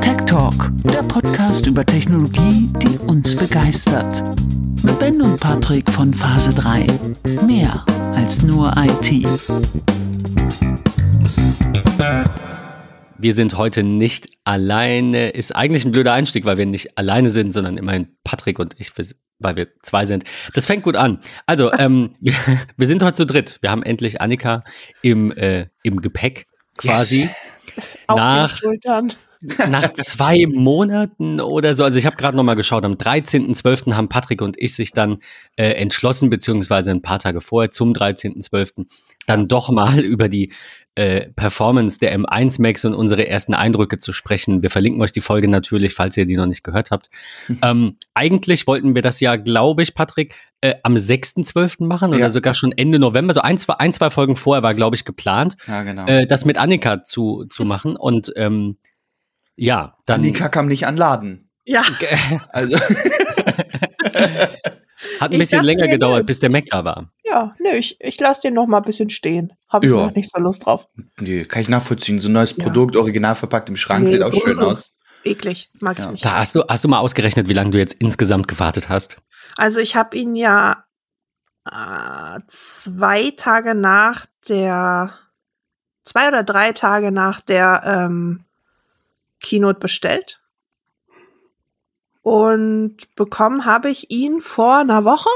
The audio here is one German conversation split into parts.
Tech Talk, der Podcast über Technologie, die uns begeistert. Mit Ben und Patrick von Phase 3. Mehr als nur IT. Wir sind heute nicht alleine. Ist eigentlich ein blöder Einstieg, weil wir nicht alleine sind, sondern immerhin Patrick und ich, weil wir zwei sind. Das fängt gut an. Also, ähm, wir, wir, sind heute zu dritt. Wir haben endlich Annika im, äh, im Gepäck quasi. Yes. Nach, nach zwei Monaten oder so, also ich habe gerade nochmal geschaut, am 13.12. haben Patrick und ich sich dann äh, entschlossen, beziehungsweise ein paar Tage vorher, zum 13.12., dann doch mal über die äh, Performance der M1 Max und unsere ersten Eindrücke zu sprechen. Wir verlinken euch die Folge natürlich, falls ihr die noch nicht gehört habt. ähm, eigentlich wollten wir das ja, glaube ich, Patrick, äh, am 6.12. machen ja. oder sogar schon Ende November. So ein, zwei, ein, zwei Folgen vorher war, glaube ich, geplant, ja, genau. äh, das mit Annika zu, zu machen. Und ähm, ja, dann. Annika kam nicht an Laden. Ja. also. Hat ein bisschen länger gedauert, bis der Mac da war. Ja, nö, ich, ich lasse den noch mal ein bisschen stehen. Habe ich ja. noch nicht so Lust drauf. Nee, kann ich nachvollziehen. So ein neues ja. Produkt, original verpackt im Schrank, nee, sieht auch schön aus. Eklig, mag ja. ich nicht. Da hast du, hast du mal ausgerechnet, wie lange du jetzt insgesamt gewartet hast? Also ich habe ihn ja äh, zwei Tage nach der, zwei oder drei Tage nach der ähm, Keynote bestellt. Und bekommen habe ich ihn vor einer Woche.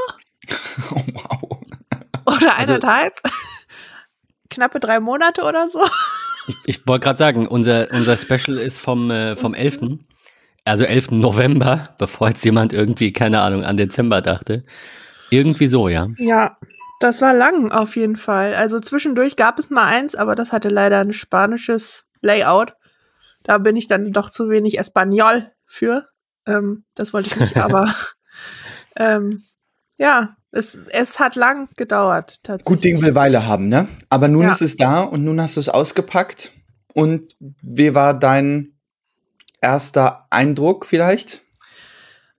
Oh, wow. Oder also eineinhalb. Also, Knappe drei Monate oder so. Ich, ich wollte gerade sagen, unser, unser Special ist vom, äh, vom 11. Also 11. November, bevor jetzt jemand irgendwie, keine Ahnung, an Dezember dachte. Irgendwie so, ja. Ja, das war lang auf jeden Fall. Also zwischendurch gab es mal eins, aber das hatte leider ein spanisches Layout. Da bin ich dann doch zu wenig Espanol für. Ähm, das wollte ich nicht, aber ähm, ja, es, es hat lang gedauert. Tatsächlich. Gut Ding will Weile haben, ne? Aber nun ja. ist es da und nun hast du es ausgepackt. Und wie war dein erster Eindruck vielleicht?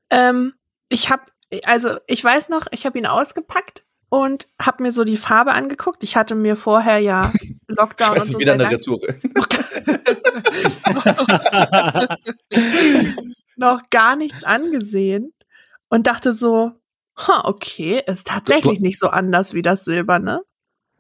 Ähm, ich habe, also ich weiß noch, ich habe ihn ausgepackt und habe mir so die Farbe angeguckt. Ich hatte mir vorher ja Lockdown Scheiße, und so wieder eine Retoure. noch gar nichts angesehen und dachte so, okay, ist tatsächlich nicht so anders wie das Silberne.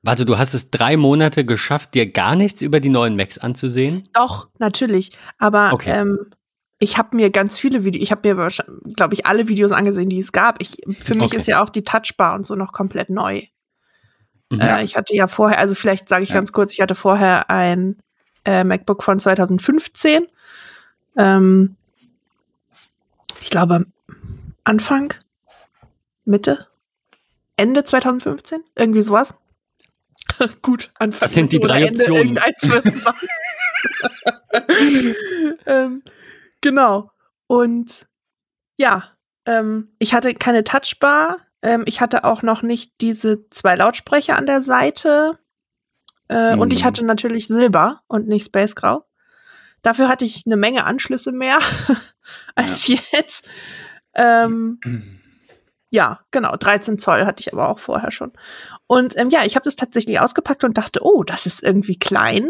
Warte, du hast es drei Monate geschafft, dir gar nichts über die neuen Macs anzusehen? Doch, natürlich. Aber okay. ähm, ich habe mir ganz viele Videos, ich habe mir, glaube ich, alle Videos angesehen, die es gab. Ich, für mich okay. ist ja auch die Touchbar und so noch komplett neu. Mhm. Äh, ich hatte ja vorher, also vielleicht sage ich ja. ganz kurz, ich hatte vorher ein äh, MacBook von 2015. Ähm, ich glaube, Anfang, Mitte, Ende 2015, irgendwie sowas. Gut, Anfang. Das sind die drei Optionen. ähm, genau. Und ja, ähm, ich hatte keine Touchbar. Ähm, ich hatte auch noch nicht diese zwei Lautsprecher an der Seite. Äh, hm. Und ich hm. hatte natürlich Silber und nicht Space Grau. Dafür hatte ich eine Menge Anschlüsse mehr als ja. jetzt. Ähm, ja, genau, 13 Zoll hatte ich aber auch vorher schon. Und ähm, ja, ich habe das tatsächlich ausgepackt und dachte, oh, das ist irgendwie klein.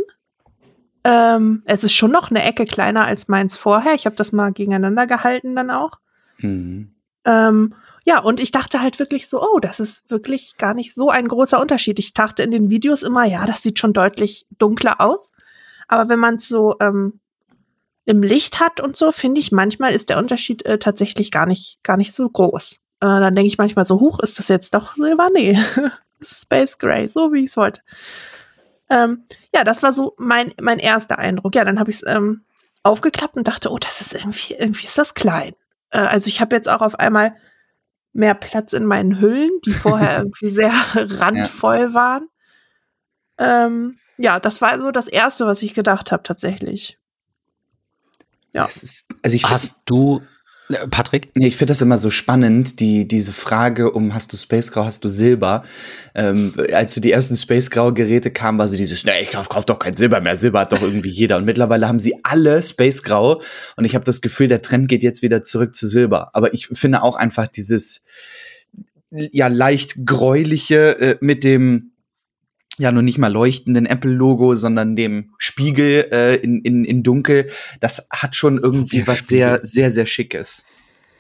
Ähm, es ist schon noch eine Ecke kleiner als meins vorher. Ich habe das mal gegeneinander gehalten dann auch. Mhm. Ähm, ja, und ich dachte halt wirklich so, oh, das ist wirklich gar nicht so ein großer Unterschied. Ich dachte in den Videos immer, ja, das sieht schon deutlich dunkler aus. Aber wenn man es so ähm, im Licht hat und so, finde ich, manchmal ist der Unterschied äh, tatsächlich gar nicht, gar nicht so groß. Äh, dann denke ich manchmal so, hoch, ist das jetzt doch Silber? Nee, Space Gray, so wie ich es wollte. Ähm, ja, das war so mein, mein erster Eindruck. Ja, dann habe ich es ähm, aufgeklappt und dachte, oh, das ist irgendwie, irgendwie ist das klein. Äh, also ich habe jetzt auch auf einmal mehr Platz in meinen Hüllen, die vorher irgendwie sehr randvoll waren. Ähm, ja, das war so das Erste, was ich gedacht habe, tatsächlich. Ja. Ist, also ich Hast du äh, Patrick? Nee, ich finde das immer so spannend, die, diese Frage um hast du Space Grau, hast du Silber. Ähm, als so die ersten Space Grau Geräte kamen, war so dieses, ne, ich kauf, kauf doch kein Silber mehr. Silber hat doch irgendwie jeder. Und mittlerweile haben sie alle Space Grau. Und ich habe das Gefühl, der Trend geht jetzt wieder zurück zu Silber. Aber ich finde auch einfach dieses, ja, leicht gräuliche äh, mit dem, ja nur nicht mal leuchtenden Apple-Logo, sondern dem Spiegel äh, in, in, in dunkel. Das hat schon irgendwie Der was Spiegel. sehr, sehr, sehr Schickes.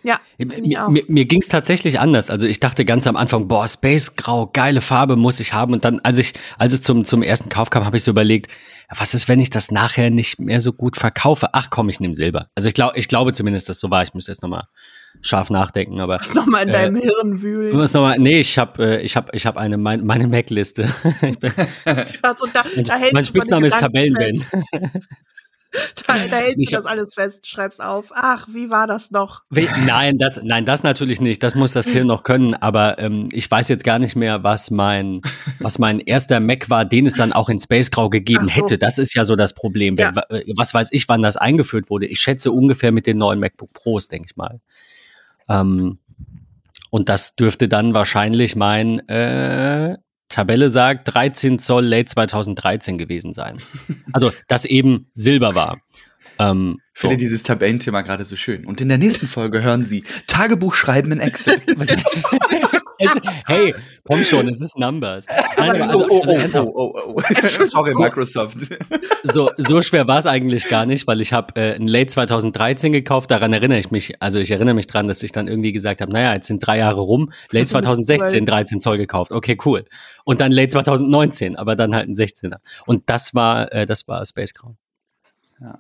Ja, Mir, mir, mir ging es tatsächlich anders. Also ich dachte ganz am Anfang, boah, Space Grau, geile Farbe muss ich haben. Und dann, als ich, als es zum, zum ersten Kauf kam, habe ich so überlegt, was ist, wenn ich das nachher nicht mehr so gut verkaufe? Ach komm, ich nehme Silber. Also ich glaube, ich glaube zumindest, dass so war. Ich muss jetzt nochmal scharf nachdenken, aber. Muss noch mal in Äh, deinem Hirn Ich wühlen. muss noch mal, nee, ich habe äh, ich hab, ich hab eine, mein, meine Mac-Liste. Also da, mein da mein du Spitzname ist Tabellenben. Da, da hältst Ich du das alles fest, schreib's auf. Ach, wie war das noch? Nein, das, nein, das natürlich nicht. Das muss das Hirn noch können. Aber ähm, ich weiß jetzt gar nicht mehr, was mein, was mein erster Mac war, den es dann auch in Space Grau gegeben so. hätte. Das ist ja so das Problem. Ja. Wa- Was weiß ich, wann das eingeführt wurde? Ich schätze ungefähr mit den neuen MacBook Pros, denke ich mal. Ähm, und das dürfte dann wahrscheinlich mein äh, Tabelle sagt 13 Zoll Late 2013 gewesen sein. Also das eben Silber war. Ähm, Ich so. finde dieses Tabellenthema gerade so schön. Und in der nächsten Folge hören Sie Tagebuch schreiben in Excel. Es, hey, komm schon, es ist Numbers. Nein, also, oh, also oh, oh, oh, oh. Sorry, Microsoft. so, so schwer war es eigentlich gar nicht, weil ich habe äh, ein Late 2013 gekauft, daran erinnere ich mich, also ich erinnere mich dran, dass ich dann irgendwie gesagt habe, naja, jetzt sind drei Jahre rum, Late 2016 13 Zoll gekauft, okay, cool. Und dann Late 2019, aber dann halt ein 16er. Und das war, äh, das war Space Grau. Ja.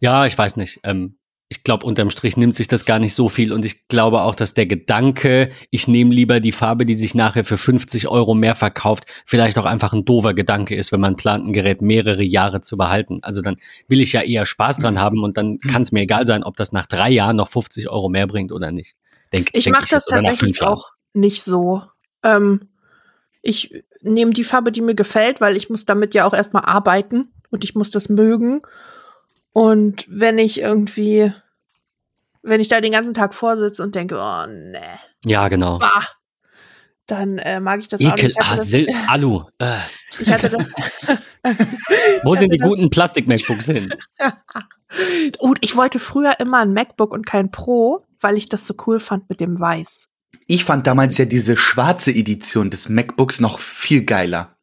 Ja, ich weiß nicht. Ähm, ich glaube, unterm Strich nimmt sich das gar nicht so viel und ich glaube auch, dass der Gedanke, ich nehme lieber die Farbe, die sich nachher für 50 Euro mehr verkauft, vielleicht auch einfach ein doofer Gedanke ist, wenn man plant, ein Gerät mehrere Jahre zu behalten. Also dann will ich ja eher Spaß dran haben und dann kann es mir egal sein, ob das nach drei Jahren noch 50 Euro mehr bringt oder nicht. Denk, Ich mache das tatsächlich auch nicht so. Ähm, ich nehme die Farbe, die mir gefällt, weil ich muss damit ja auch erstmal arbeiten und ich muss das mögen. Und wenn ich irgendwie, wenn ich da den ganzen Tag vorsitze und denke, oh ne, Ja, genau. bah, dann äh, mag ich das auch Ekel, nicht. Ich ah, Sil Alu. Äh. ich hatte das. Wo sind die das- guten Plastik-MacBooks hin? oh, ich wollte früher immer ein MacBook und kein Pro, weil ich das so cool fand mit dem Weiß. Ich fand damals ja diese schwarze Edition des MacBooks noch viel geiler.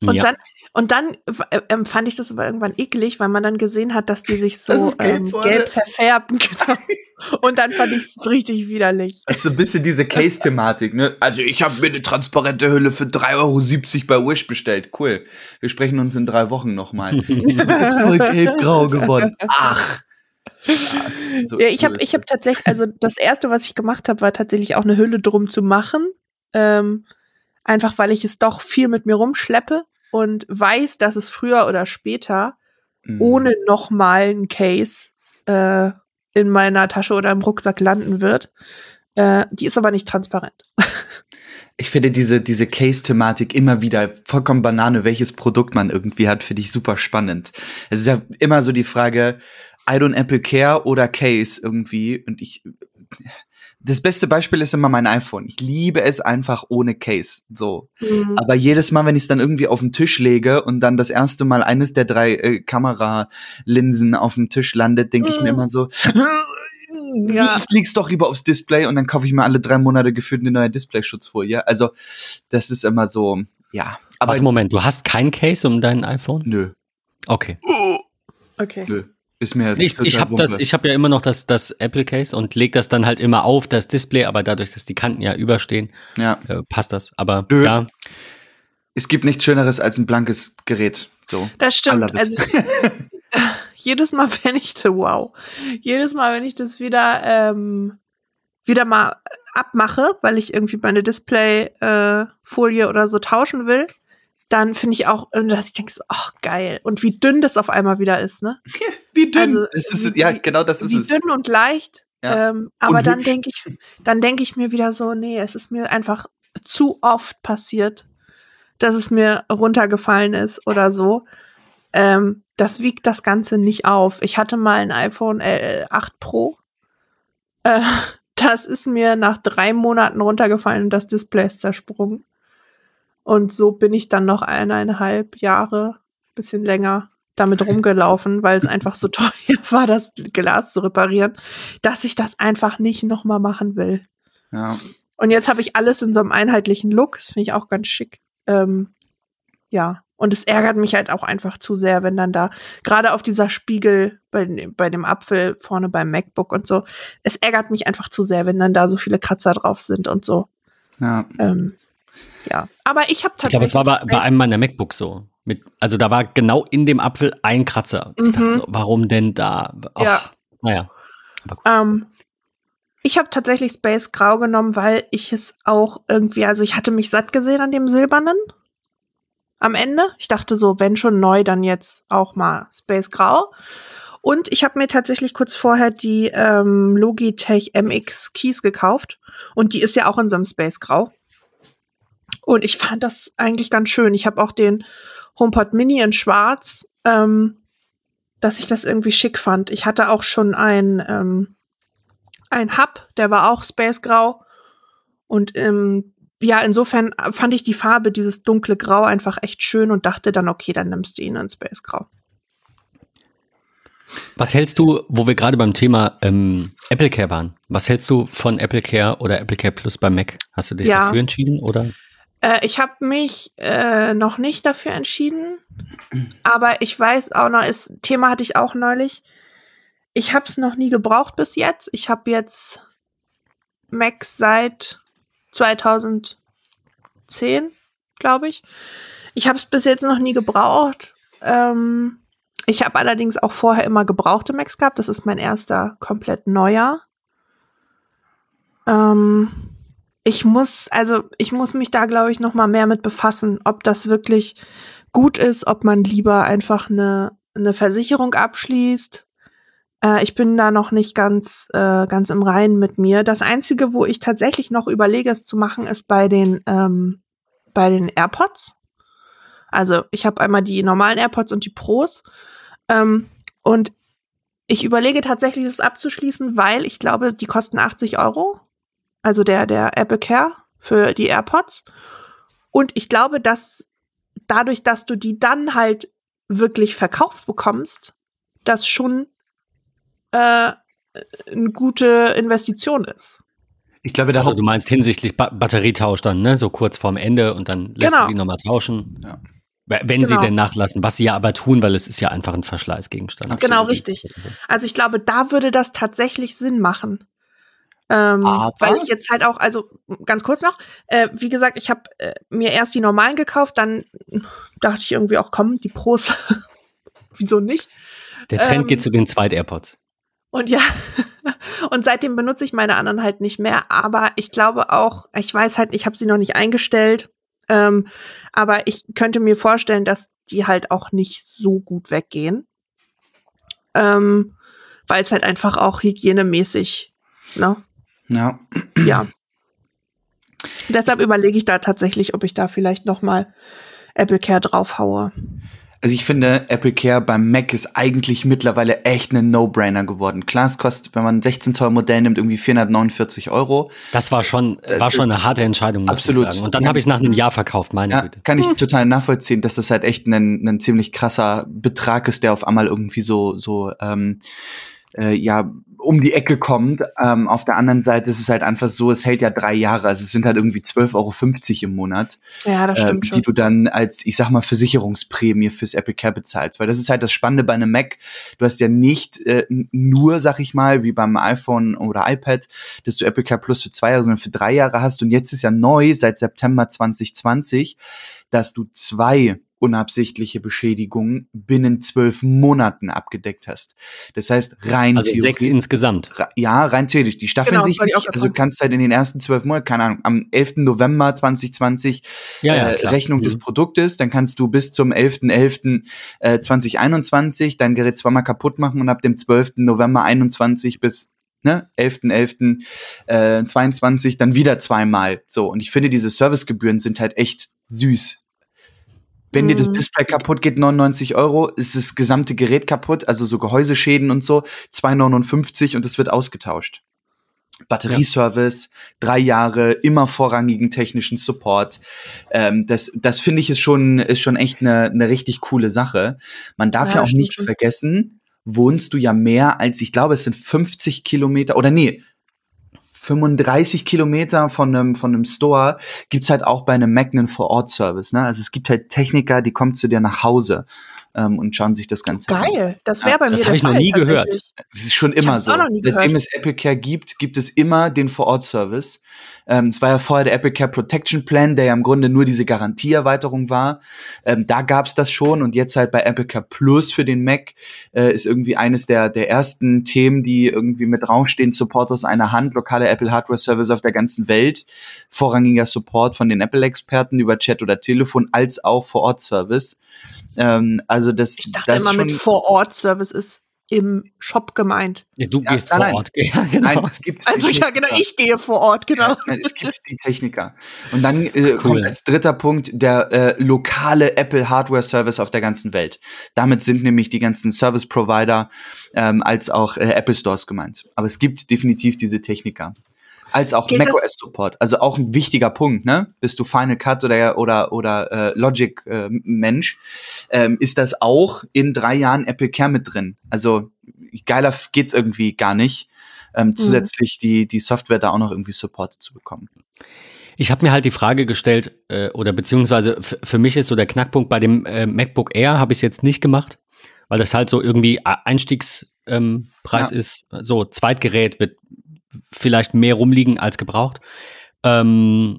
Und ja. dann, und dann äh, ähm, fand ich das aber irgendwann eklig, weil man dann gesehen hat, dass die sich so gelb ähm, gelb verfärben. Genau. Und dann fand ich es richtig widerlich. Das ist so ein bisschen diese Case-Thematik, ne? Also ich habe mir eine transparente Hülle für 3,70 Euro bei Wish bestellt. Cool. Wir sprechen uns in drei Wochen nochmal. Das ist voll gelb-grau geworden. Ach. Ja, so- Ja, ich habe ich hab tatsächlich, also das erste, was ich gemacht habe, war tatsächlich auch eine Hülle drum zu machen. Ähm, einfach weil ich es doch viel mit mir rumschleppe und weiß, dass es früher oder später Mhm. ohne nochmal ein Case äh, in meiner Tasche oder im Rucksack landen wird. Äh, die ist aber nicht transparent. Ich finde diese, diese Case-Thematik immer wieder vollkommen Banane, welches Produkt man irgendwie hat, finde ich super spannend. Es ist ja immer so die Frage, I don't Apple Care oder Case irgendwie. Und ich, das beste Beispiel ist immer mein iPhone. Ich liebe es einfach ohne Case. So. Mhm. Aber jedes Mal, wenn ich es dann irgendwie auf den Tisch lege und dann das erste Mal eines der drei äh, Kameralinsen auf dem Tisch landet, denke ich mir immer so, Ja. ich leg's doch lieber aufs Display und dann kaufe ich mir alle drei Monate gefühlt eine neue Displayschutzfolie. Also, das ist immer so, ja. Aber Warte, Moment, du hast kein Case um dein iPhone? nö, Okay. Okay. nö. Ist mir Ich, ich habe ich habe ja immer noch das, das Apple Case und leg das dann halt immer auf das Display, aber dadurch, dass die Kanten ja überstehen, ja. äh, passt das. Aber Nö. ja, Es gibt nichts Schöneres als ein blankes Gerät. So. Das stimmt. Also jedes Mal, wenn ich das, wow, jedes Mal, wenn ich das wieder ähm, wieder mal abmache, weil ich irgendwie meine Displayfolie äh, Folie oder so tauschen will, dann finde ich auch, dass ich denke, so, oh geil. Und wie dünn das auf einmal wieder ist, ne? Wie dünn. Also, es ist, wie- ja, wie- genau das ist wie es. dünn und leicht. Ja. Ähm, aber dann hübsch. denke ich, dann denke ich mir wieder so, nee, es ist mir einfach zu oft passiert, dass es mir runtergefallen ist oder so. Ähm, das wiegt das Ganze nicht auf. Ich hatte mal ein iPhone äh, 8 Pro. Äh, das ist mir nach drei Monaten runtergefallen und das Display ist zersprungen. Und so bin ich dann noch eineinhalb Jahre, bisschen länger, damit rumgelaufen, weil es einfach so teuer war, das Glas zu reparieren, dass ich das einfach nicht nochmal machen will. Ja. Und jetzt habe ich alles in so einem einheitlichen Look. Das finde ich auch ganz schick. Ähm, ja. Und es ärgert mich halt auch einfach zu sehr, wenn dann da, gerade auf dieser Spiegel bei, bei dem Apfel vorne beim MacBook und so, es ärgert mich einfach zu sehr, wenn dann da so viele Kratzer drauf sind und so. Ja. Ähm, ja. Aber ich habe Ich tatsächlich. glaube, es war bei, bei einem meiner MacBooks so. Mit, also da war genau in dem Apfel ein Kratzer. Und Ich dachte Mhm. so, warum denn da? Ach, Ja. Naja. Ähm, ich habe tatsächlich Space Grau genommen, weil ich es auch irgendwie, also ich hatte mich satt gesehen an dem Silbernen am Ende. Ich dachte so, wenn schon neu, dann jetzt auch mal Space Grau. Und ich habe mir tatsächlich kurz vorher die ähm, Logitech MX Keys gekauft. Und die ist ja auch in so einem Space Grau. Und ich fand das eigentlich ganz schön. Ich habe auch den HomePod Mini in Schwarz, ähm, dass ich das irgendwie schick fand. Ich hatte auch schon ein, ähm, ein Hub, der war auch Space Grau. Und ähm, ja, insofern fand ich die Farbe, dieses dunkle Grau, einfach echt schön und dachte dann, okay, dann nimmst du ihn in Space Grau. Was hältst du, wo wir gerade beim Thema ähm, Apple Care waren, was hältst du von Apple Care oder Apple Care Plus bei Mac? Hast du dich Ja. dafür entschieden oder? Äh, ich habe mich äh, noch nicht dafür entschieden, aber ich weiß auch noch, das Thema hatte ich auch neulich. Ich habe es noch nie gebraucht bis jetzt. Ich habe jetzt Macs seit 2010, glaube ich. Ich habe es bis jetzt noch nie gebraucht. Ähm, ich habe allerdings auch vorher immer gebrauchte Macs gehabt. Das ist mein erster komplett neuer. Ähm, ich muss, also ich muss mich da, glaube ich, noch mal mehr mit befassen, ob das wirklich gut ist, ob man lieber einfach eine, eine Versicherung abschließt. Äh, ich bin da noch nicht ganz, äh, ganz im Reinen mit mir. Das Einzige, wo ich tatsächlich noch überlege, es zu machen, ist bei den, ähm, bei den AirPods. Also ich habe einmal die normalen AirPods und die Pros. Ähm, und ich überlege tatsächlich, das abzuschließen, weil ich glaube, die kosten 80 Euro also der, der Apple Care für die AirPods. Und ich glaube, dass dadurch, dass du die dann halt wirklich verkauft bekommst, das schon äh, eine gute Investition ist. Ich glaube, der Also du meinst hinsichtlich ba Batterietausch dann, ne? So kurz vorm Ende und dann lässt Genau. du die nochmal tauschen. Ja. Wenn sie Genau. denn nachlassen, was sie ja aber tun, weil es ist ja einfach ein Verschleißgegenstand. Absolut. Genau, richtig. Also ich glaube, da würde das tatsächlich Sinn machen. Ähm, weil ich jetzt halt auch, also ganz kurz noch, äh, wie gesagt, ich habe äh, mir erst die normalen gekauft, dann dachte ich irgendwie auch, komm, die Pros, wieso nicht? Der Trend Ähm, geht zu den Zweit-AirPods. Und ja, und seitdem benutze ich meine anderen halt nicht mehr. Aber ich glaube auch, ich weiß halt, ich habe sie noch nicht eingestellt. Ähm, aber ich könnte mir vorstellen, dass die halt auch nicht so gut weggehen. Ähm, weil es halt einfach auch hygienemäßig, ne? Ja. Ja. Deshalb überlege ich da tatsächlich, ob ich da vielleicht noch mal Apple Care draufhaue. Also ich finde, Apple Care beim Mac ist eigentlich mittlerweile echt ein No-Brainer geworden. Klar, es kostet, wenn man ein 16 Zoll Modell nimmt, irgendwie 449 Euro. Das war schon, war schon eine harte Entscheidung, muss absolut. ich sagen. Und dann habe ich es nach einem Jahr verkauft, meine Ja, Güte. kann ich total nachvollziehen, dass das halt echt ein, ein ziemlich krasser Betrag ist, der auf einmal irgendwie so, so ähm, äh, ja, um die Ecke kommt. Ähm, auf der anderen Seite ist es halt einfach so, es hält ja drei Jahre, also es sind halt irgendwie 12,50 Euro im Monat, Ja, das ähm, stimmt die schon. du dann als, ich sag mal, Versicherungsprämie fürs Apple Care bezahlst. Weil das ist halt das Spannende bei einem Mac. Du hast ja nicht äh, nur, sag ich mal, wie beim iPhone oder iPad, dass du Apple Care Plus für zwei Jahre, sondern für drei Jahre hast. Und jetzt ist ja neu, seit September 2020, dass du zwei unabsichtliche Beschädigungen binnen zwölf Monaten abgedeckt hast. Das heißt, rein Also sechs theoretisch- insgesamt. Ra- Ja, rein theoretisch. Die staffeln Genau, sich nicht. Also du kannst halt in den ersten zwölf Monaten, keine Ahnung, am 11. November 2020 Ja, ja, äh. Rechnung Mhm. des Produktes, dann kannst du bis zum 11.11. Äh, 2021 dein Gerät zweimal kaputt machen und ab dem 12. November 21 bis ne, 11.11. Äh, 22 dann wieder zweimal. So, und ich finde, diese Servicegebühren sind halt echt süß. Wenn dir das Mhm. Display kaputt geht, 99 Euro, ist das gesamte Gerät kaputt, also so Gehäuseschäden und so, 2,59 und es wird ausgetauscht. Batterieservice, drei Jahre, immer vorrangigen technischen Support. Ähm, das das finde ich ist schon, ist schon echt eine eine richtig coole Sache. Man darf Ja, ja, auch nicht vergessen, wohnst du ja mehr als, ich glaube, es sind 50 Kilometer oder nee, 35 Kilometer von einem, von einem Store gibt's halt auch bei einem Mac einen Vor-Ort-Service. Ne? Also es gibt halt Techniker, die kommen zu dir nach Hause ähm, und schauen sich das Ganze an. Geil, das wäre bei das mir hab der ich noch nie gehört. Das ist schon immer so. Seitdem gehört. es Apple Care gibt, gibt es immer den Vor-Ort-Service. Ähm, es war ja vorher der Apple Care Protection Plan, der ja im Grunde nur diese Garantieerweiterung war. Ähm, da gab es das schon und jetzt halt bei Apple Care Plus für den Mac äh, ist irgendwie eines der, der ersten Themen, die irgendwie mit Raum stehen, Support aus einer Hand, lokale Apple Hardware Service auf der ganzen Welt, vorrangiger Support von den Apple-Experten über Chat oder Telefon, als auch Vor-Ort-Service. Ähm, also das, Ich dachte das immer, mit Vor-Ort-Service ist im Shop gemeint. Ja, du Ja, gehst nein, vor. Ort. Ja, genau. Nein, es gibt Also die ja, genau, Techniker. ich gehe vor Ort, genau. Ja, nein, es gibt die Techniker. Und dann äh, Cool. kommt als dritter Punkt der äh, lokale Apple Hardware Service auf der ganzen Welt. Damit sind nämlich die ganzen Service Provider ähm, als auch äh, Apple Stores gemeint. Aber es gibt definitiv diese Techniker. Als auch macOS Support. Also auch ein wichtiger Punkt, ne? Bist du Final Cut oder oder oder äh, Logic äh, Mensch, ähm, ist das auch in drei Jahren Apple Care mit drin. Also geiler geht's irgendwie gar nicht. Ähm, Mhm. zusätzlich die, die Software da auch noch irgendwie supported zu bekommen. Ich habe mir halt die Frage gestellt, äh, oder beziehungsweise für mich ist so der Knackpunkt bei dem äh, MacBook Air, habe ich es jetzt nicht gemacht, weil das halt so irgendwie Einstiegspreis ähm, Preis Ja. ist. So, Zweitgerät wird vielleicht mehr rumliegen als gebraucht. Ähm,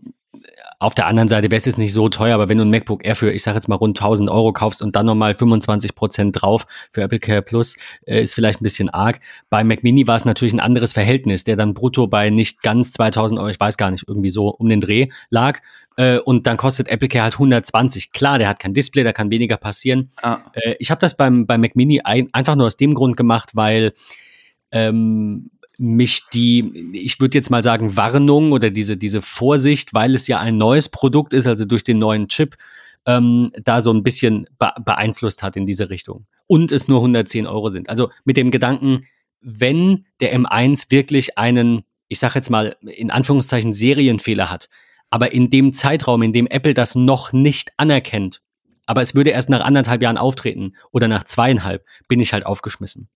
auf der anderen Seite wäre es jetzt nicht so teuer, aber wenn du ein MacBook Air für, ich sage jetzt mal rund 1000 Euro kaufst und dann nochmal 25 Prozent drauf für Apple Care Plus, äh, ist vielleicht ein bisschen arg. Bei Mac Mini war es natürlich ein anderes Verhältnis, der dann brutto bei nicht ganz 2000 Euro, ich weiß gar nicht, irgendwie so um den Dreh lag. Äh, und dann kostet Apple Care halt 120. Klar, der hat kein Display, da kann weniger passieren. Ah, Äh, ich habe das beim, beim Mac Mini ein, einfach nur aus dem Grund gemacht, weil ähm, mich die, ich würde jetzt mal sagen, Warnung oder diese, diese Vorsicht, weil es ja ein neues Produkt ist, also durch den neuen Chip, ähm, da so ein bisschen be beeinflusst hat in diese Richtung. Und es nur 110 Euro sind. Also mit dem Gedanken, wenn der M1 wirklich einen, ich sage jetzt mal in Anführungszeichen, Serienfehler hat, aber in dem Zeitraum, in dem Apple das noch nicht anerkennt, aber es würde erst nach anderthalb Jahren auftreten oder nach zweieinhalb, bin ich halt aufgeschmissen.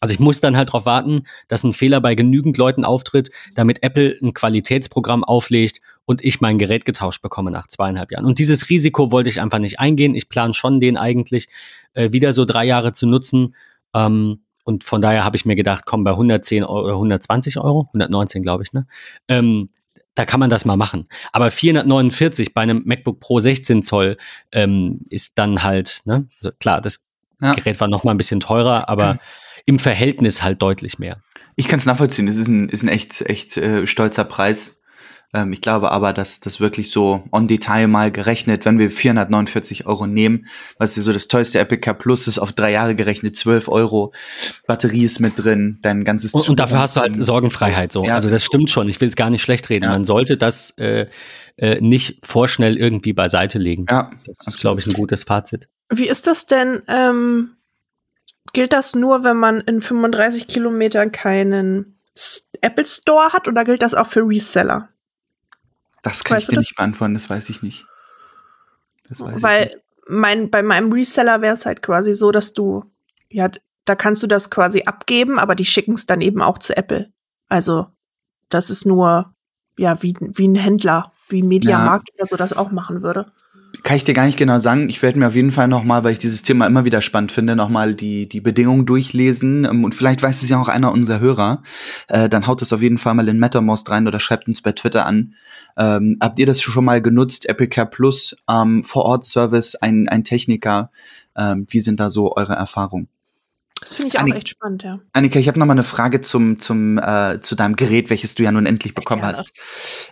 Also ich muss dann halt darauf warten, dass ein Fehler bei genügend Leuten auftritt, damit Apple ein Qualitätsprogramm auflegt und ich mein Gerät getauscht bekomme nach zweieinhalb Jahren. Und dieses Risiko wollte ich einfach nicht eingehen. Ich plane schon, den eigentlich äh, wieder so drei Jahre zu nutzen. Ähm, und von daher habe ich mir gedacht, komm, bei 110 Euro, oder 120 Euro, 119 glaube ich, ne? Ähm, da kann man das mal machen. Aber 449 bei einem MacBook Pro 16 Zoll ähm, ist dann halt, ne? Also klar, das Ja. Gerät war noch mal ein bisschen teurer, aber im Verhältnis halt deutlich mehr. Ich kann es nachvollziehen. Es ist ein, ist ein echt, echt äh, stolzer Preis. Ähm, ich glaube aber, dass das wirklich so on Detail mal gerechnet, wenn wir 449 Euro nehmen, was ist so das teuerste Apple Car Plus ist, auf drei Jahre gerechnet 12 Euro. Batterie ist mit drin, dein ganzes Und, und dafür hast du halt Sorgenfreiheit so. Ja, also das stimmt schon. Ich will es gar nicht schlecht reden. Ja. Man sollte das äh, äh, nicht vorschnell irgendwie beiseite legen. Ja, Das ist, glaube ich, ein gutes Fazit. Wie ist das denn? Ähm, gilt das nur, wenn man in 35 Kilometern keinen Apple Store hat oder gilt das auch für Reseller? das kann Weißt ich dir nicht beantworten, das weiß ich nicht. Das weiß ich nicht. Weil mein, bei meinem Reseller wäre es halt quasi so, dass du, ja, da kannst du das quasi abgeben, aber die schicken es dann eben auch zu Apple. Also, das ist nur, ja, wie, wie ein Händler, wie ein Mediamarkt oder so das auch machen würde. Kann ich dir gar nicht genau sagen. Ich werde mir auf jeden Fall nochmal, weil ich dieses Thema immer wieder spannend finde, nochmal die, die Bedingungen durchlesen. Ähm, Und vielleicht weiß es ja auch einer unserer Hörer. Äh, dann haut es auf jeden Fall mal in MetaMost rein oder schreibt uns bei Twitter an. Ähm, habt ihr das schon mal genutzt? Apple Care Plus, ähm, Vor-Ort-Service, ein, ein Techniker. Ähm, wie sind da so eure Erfahrungen? Das finde ich auch Annik- echt spannend, ja. Annika, ich habe noch mal eine Frage zum, zum, äh, zu deinem Gerät, welches du ja nun endlich bekommen gerne. hast.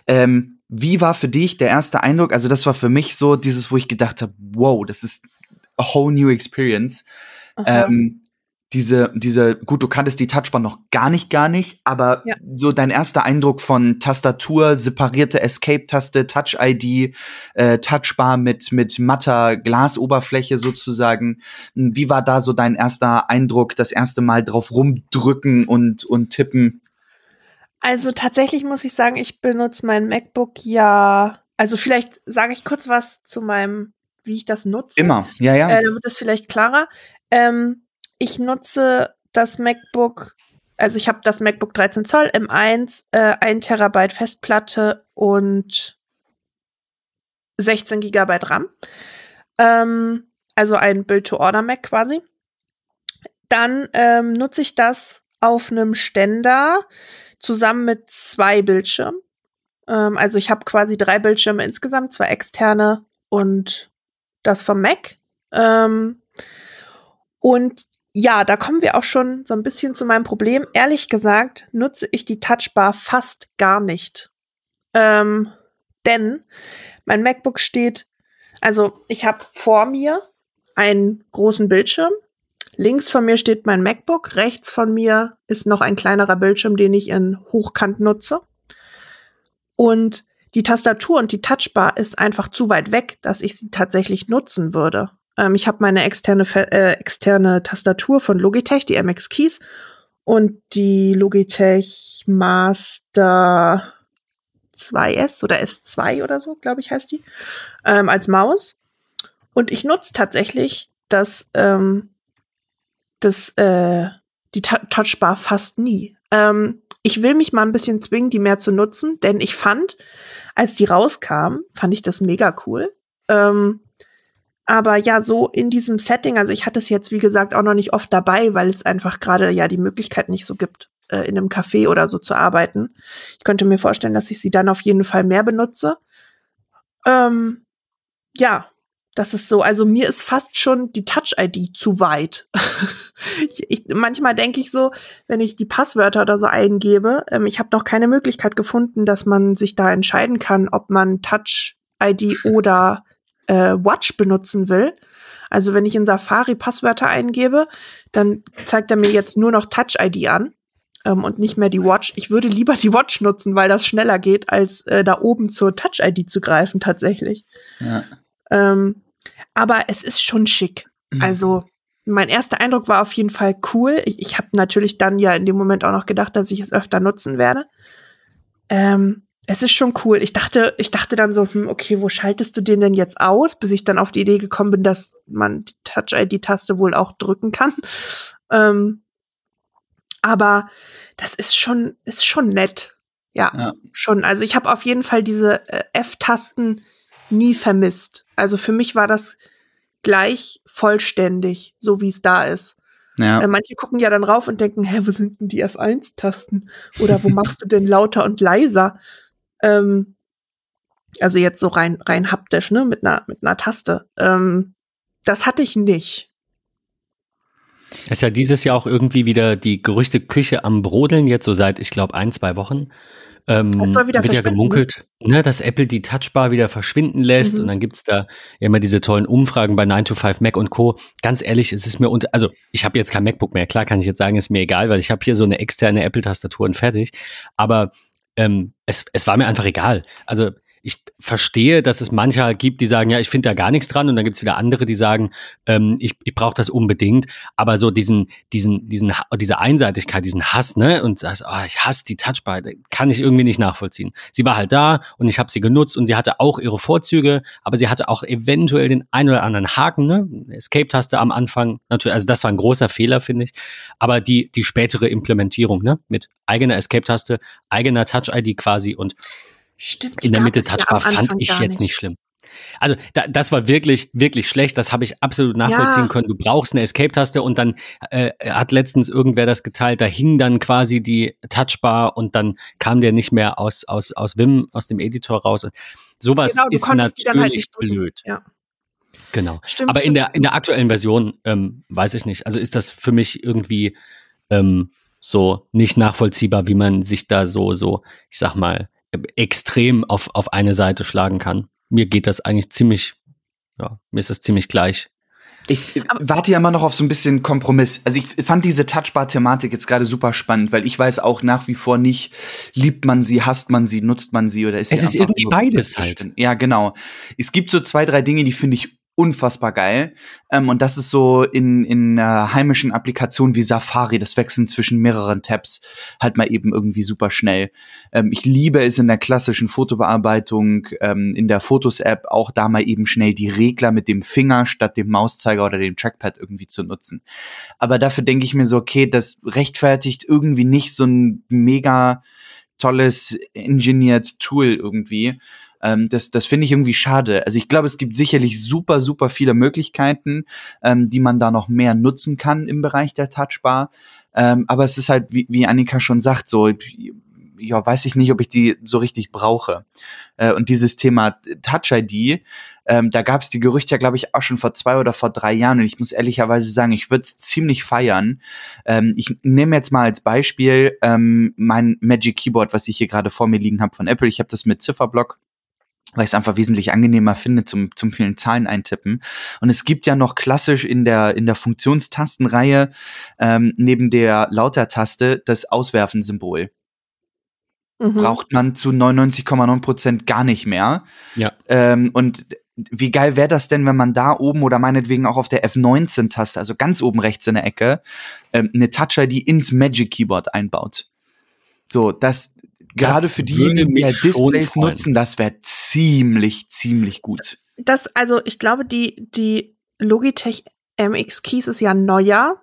Ähm, wie war für dich der erste Eindruck? Also das war für mich so dieses, wo ich gedacht habe, wow, das ist a whole new experience. Ähm, diese, diese, gut, du kanntest die Touchbar noch gar nicht, gar nicht, aber Ja. so dein erster Eindruck von Tastatur, separierte Escape-Taste, Touch-ID, äh, Touchbar mit, mit matter Glasoberfläche sozusagen. Wie war da so dein erster Eindruck, das erste Mal drauf rumdrücken und, und tippen? Also tatsächlich muss ich sagen, ich benutze mein MacBook ja. Also vielleicht sage ich kurz was zu meinem, wie ich das nutze. Immer, ja, ja. Äh, dann wird es vielleicht klarer. Ähm, ich nutze das MacBook also ich habe das MacBook 13 Zoll M1, äh, 1 Terabyte Festplatte und 16 Gigabyte RAM. Ähm, also ein Build-to-Order-Mac quasi. Dann ähm, nutze ich das auf einem Ständer zusammen mit zwei Bildschirmen. Ähm, also ich habe quasi drei Bildschirme insgesamt, zwei externe und das vom Mac. Ähm, und ja, da kommen wir auch schon so ein bisschen zu meinem Problem. Ehrlich gesagt nutze ich die Touchbar fast gar nicht. Ähm, denn mein MacBook steht, also ich habe vor mir einen großen Bildschirm. Links von mir steht mein MacBook, rechts von mir ist noch ein kleinerer Bildschirm, den ich in Hochkant nutze. Und die Tastatur und die Touchbar ist einfach zu weit weg, dass ich sie tatsächlich nutzen würde. Ähm, ich habe meine externe, äh, externe Tastatur von Logitech, die MX Keys, und die Logitech Master 2S oder S2 oder so, glaube ich, heißt die, ähm, als Maus. Und ich nutze tatsächlich das, ähm, das, äh, die Touchbar fast nie. Ähm, ich will mich mal ein bisschen zwingen, die mehr zu nutzen, denn ich fand, als die rauskam, fand ich das mega cool. Ähm, aber ja, so in diesem Setting, also ich hatte es jetzt, wie gesagt, auch noch nicht oft dabei, weil es einfach gerade ja die Möglichkeit nicht so gibt, äh, in einem Café oder so zu arbeiten. Ich könnte mir vorstellen, dass ich sie dann auf jeden Fall mehr benutze. Ähm, ja, das ist so. Also mir ist fast schon die Touch-ID zu weit. ich, ich, manchmal denke ich so, wenn ich die Passwörter oder so eingebe, ähm, ich habe noch keine Möglichkeit gefunden, dass man sich da entscheiden kann, ob man Touch-ID oder äh, Watch benutzen will. Also wenn ich in Safari Passwörter eingebe, dann zeigt er mir jetzt nur noch Touch-ID an ähm, und nicht mehr die Watch. Ich würde lieber die Watch nutzen, weil das schneller geht, als äh, da oben zur Touch-ID zu greifen tatsächlich. Ja. Ähm, aber es ist schon schick. Mhm. Also mein erster Eindruck war auf jeden Fall cool. Ich, ich habe natürlich dann ja in dem Moment auch noch gedacht, dass ich es öfter nutzen werde. Ähm, es ist schon cool. Ich dachte, ich dachte dann so, hm, okay, wo schaltest du den denn jetzt aus, bis ich dann auf die Idee gekommen bin, dass man die Touch-ID-Taste wohl auch drücken kann. Ähm, aber das ist schon, ist schon nett. Ja, ja. schon. Also ich habe auf jeden Fall diese äh, F-Tasten nie vermisst. Also für mich war das gleich vollständig, so wie es da ist. Ja. Äh, manche gucken ja dann rauf und denken, hä, wo sind denn die F1-Tasten? Oder wo machst du denn lauter und leiser? Ähm, also jetzt so rein, rein haptisch, ne, mit einer, mit einer Taste. Ähm, das hatte ich nicht. Es ist ja dieses Jahr auch irgendwie wieder die Gerüchteküche am Brodeln, jetzt so seit, ich glaube, ein, zwei Wochen. Ähm, das soll wieder wird ja gemunkelt, ne, dass Apple die Touchbar wieder verschwinden lässt mhm. und dann gibt's da immer diese tollen Umfragen bei 9 to 5 Mac und Co. Ganz ehrlich, es ist mir unter, also ich habe jetzt kein MacBook mehr, klar kann ich jetzt sagen, ist mir egal, weil ich habe hier so eine externe Apple-Tastatur und fertig. Aber ähm, es, es war mir einfach egal. Also ich verstehe, dass es manche halt gibt, die sagen, ja, ich finde da gar nichts dran und dann gibt es wieder andere, die sagen, ähm, ich, ich brauche das unbedingt. Aber so diesen, diesen, diesen, diese Einseitigkeit, diesen Hass, ne? Und das, oh, ich hasse die Touchbar, kann ich irgendwie nicht nachvollziehen. Sie war halt da und ich habe sie genutzt und sie hatte auch ihre Vorzüge, aber sie hatte auch eventuell den ein oder anderen Haken, ne? Escape-Taste am Anfang, natürlich, also das war ein großer Fehler, finde ich. Aber die, die spätere Implementierung, ne? Mit eigener Escape-Taste, eigener Touch-ID quasi und Stimmt, in der Mitte Touchbar ja fand ich jetzt nicht schlimm. Also da, das war wirklich, wirklich schlecht. Das habe ich absolut nachvollziehen ja. können. Du brauchst eine Escape-Taste und dann äh, hat letztens irgendwer das geteilt. Da hing dann quasi die Touchbar und dann kam der nicht mehr aus, aus, aus Vim, aus dem Editor raus. Sowas genau, ist halt natürlich halt blöd. Ja. Genau. Stimmt, Aber stimmt, in, der, in der aktuellen Version ähm, weiß ich nicht. Also ist das für mich irgendwie ähm, so nicht nachvollziehbar, wie man sich da so, so, ich sag mal, extrem auf, auf eine Seite schlagen kann. Mir geht das eigentlich ziemlich, ja, mir ist das ziemlich gleich. Ich warte ja immer noch auf so ein bisschen Kompromiss. Also ich fand diese Touchbar-Thematik jetzt gerade super spannend, weil ich weiß auch nach wie vor nicht, liebt man sie, hasst man sie, nutzt man sie oder ist es ist irgendwie beides halt. Ja, genau. Es gibt so zwei, drei Dinge, die finde ich unfassbar geil. Ähm, und das ist so in, in äh, heimischen Applikationen wie Safari, das Wechseln zwischen mehreren Tabs, halt mal eben irgendwie super schnell. Ähm, ich liebe es in der klassischen Fotobearbeitung, ähm, in der Fotos-App auch da mal eben schnell die Regler mit dem Finger statt dem Mauszeiger oder dem Trackpad irgendwie zu nutzen. Aber dafür denke ich mir so, okay, das rechtfertigt irgendwie nicht so ein mega tolles engineered Tool irgendwie. Ähm, das das finde ich irgendwie schade. Also ich glaube, es gibt sicherlich super, super viele Möglichkeiten, ähm, die man da noch mehr nutzen kann im Bereich der Touchbar. Ähm, aber es ist halt, wie, wie Annika schon sagt, so, ja, weiß ich nicht, ob ich die so richtig brauche. Äh, und dieses Thema Touch ID, ähm, da gab es die Gerüchte ja, glaube ich, auch schon vor zwei oder vor drei Jahren. Und ich muss ehrlicherweise sagen, ich würde es ziemlich feiern. Ähm, ich nehme jetzt mal als Beispiel ähm, mein Magic Keyboard, was ich hier gerade vor mir liegen habe von Apple. Ich habe das mit Zifferblock weil ich es einfach wesentlich angenehmer finde zum, zum vielen Zahlen eintippen. Und es gibt ja noch klassisch in der, in der Funktionstastenreihe ähm, neben der Lauter-Taste das Auswerfen-Symbol. Mhm. Braucht man zu 99,9 Prozent gar nicht mehr. Ja. Ähm, und wie geil wäre das denn, wenn man da oben oder meinetwegen auch auf der F19-Taste, also ganz oben rechts in der Ecke, ähm, eine Touch-ID ins Magic Keyboard einbaut? So, das, gerade für diejenigen, die halt Displays nutzen, das wäre ziemlich, ziemlich gut. Das, also ich glaube, die, die Logitech MX Keys ist ja neuer.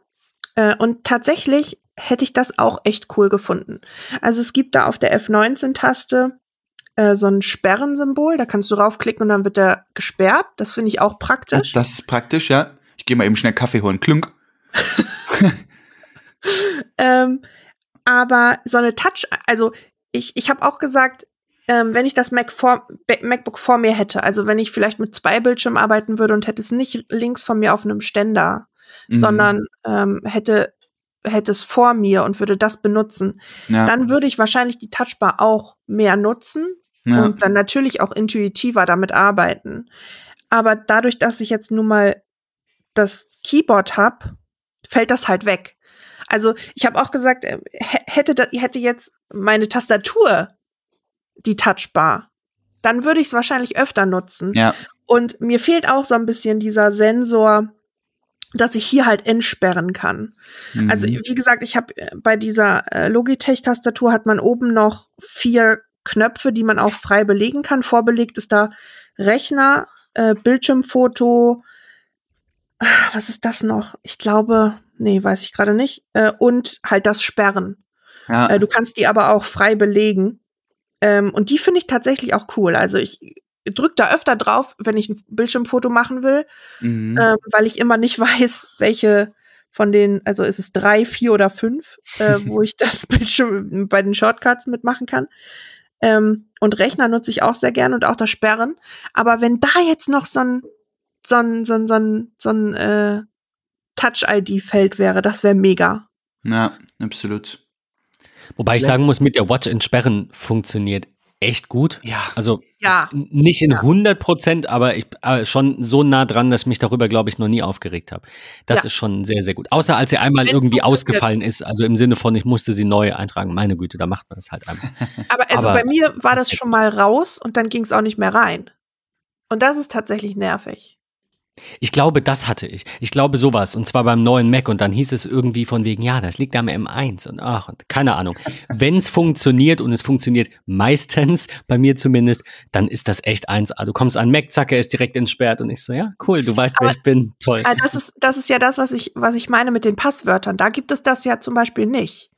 Äh, und tatsächlich hätte ich das auch echt cool gefunden. Also es gibt da auf der F19-Taste äh, so ein Sperrensymbol, da kannst du raufklicken und dann wird der gesperrt. Das finde ich auch praktisch. Das ist praktisch, ja. Ich gehe mal eben schnell Kaffee holen. Klünk. ähm, aber so eine Touch, also ich, ich habe auch gesagt, ähm, wenn ich das Mac vor, MacBook vor mir hätte, also wenn ich vielleicht mit zwei Bildschirmen arbeiten würde und hätte es nicht links von mir auf einem Ständer, mhm. sondern ähm, hätte hätte es vor mir und würde das benutzen, ja. dann würde ich wahrscheinlich die Touchbar auch mehr nutzen ja. und dann natürlich auch intuitiver damit arbeiten. Aber dadurch, dass ich jetzt nun mal das Keyboard habe, fällt das halt weg. Also ich habe auch gesagt, äh, hätte, hätte jetzt meine Tastatur die Touchbar, dann würde ich es wahrscheinlich öfter nutzen. Ja. Und mir fehlt auch so ein bisschen dieser Sensor, dass ich hier halt entsperren kann. Mhm. Also wie gesagt, ich habe äh, bei dieser äh, Logitech-Tastatur hat man oben noch vier Knöpfe, die man auch frei belegen kann. Vorbelegt ist da Rechner, äh, Bildschirmfoto, ah, was ist das noch? Ich glaube, nee, weiß ich gerade nicht. Äh, und halt das Sperren. Ja. Äh, du kannst die aber auch frei belegen. Ähm, und die finde ich tatsächlich auch cool. Also ich drücke da öfter drauf, wenn ich ein Bildschirmfoto machen will, mhm. ähm, weil ich immer nicht weiß, welche von den, also ist es drei, vier oder fünf, äh, wo ich das Bildschirm bei den Shortcuts mitmachen kann. Ähm, und Rechner nutze ich auch sehr gern und auch das Sperren. Aber wenn da jetzt noch so ein, so ein, so ein, so ein, so ein äh, Touch-ID-Feld wäre, das wäre mega. Ja, absolut. Wobei ich sagen muss, mit der Watch entsperren funktioniert echt gut. Ja. Also ja. nicht in ja. 100 Prozent, aber ich äh, schon so nah dran, dass ich mich darüber, glaube ich, noch nie aufgeregt habe. Das ja. ist schon sehr, sehr gut. Außer als sie einmal Wenn's irgendwie ausgefallen ist, also im Sinne von, ich musste sie neu eintragen. Meine Güte, da macht man das halt einmal. aber also aber bei mir war das schon mal raus und dann ging es auch nicht mehr rein. Und das ist tatsächlich nervig. Ich glaube, das hatte ich. Ich glaube sowas. Und zwar beim neuen Mac. Und dann hieß es irgendwie von wegen, ja, das liegt am M1. Und ach, keine Ahnung. Wenn es funktioniert und es funktioniert meistens, bei mir zumindest, dann ist das echt 1A. Du kommst an Mac, zack, er ist direkt entsperrt. Und ich so, ja, cool, du weißt, Aber, wer ich bin. Toll. Das ist, das ist ja das, was ich, was ich meine mit den Passwörtern. Da gibt es das ja zum Beispiel nicht.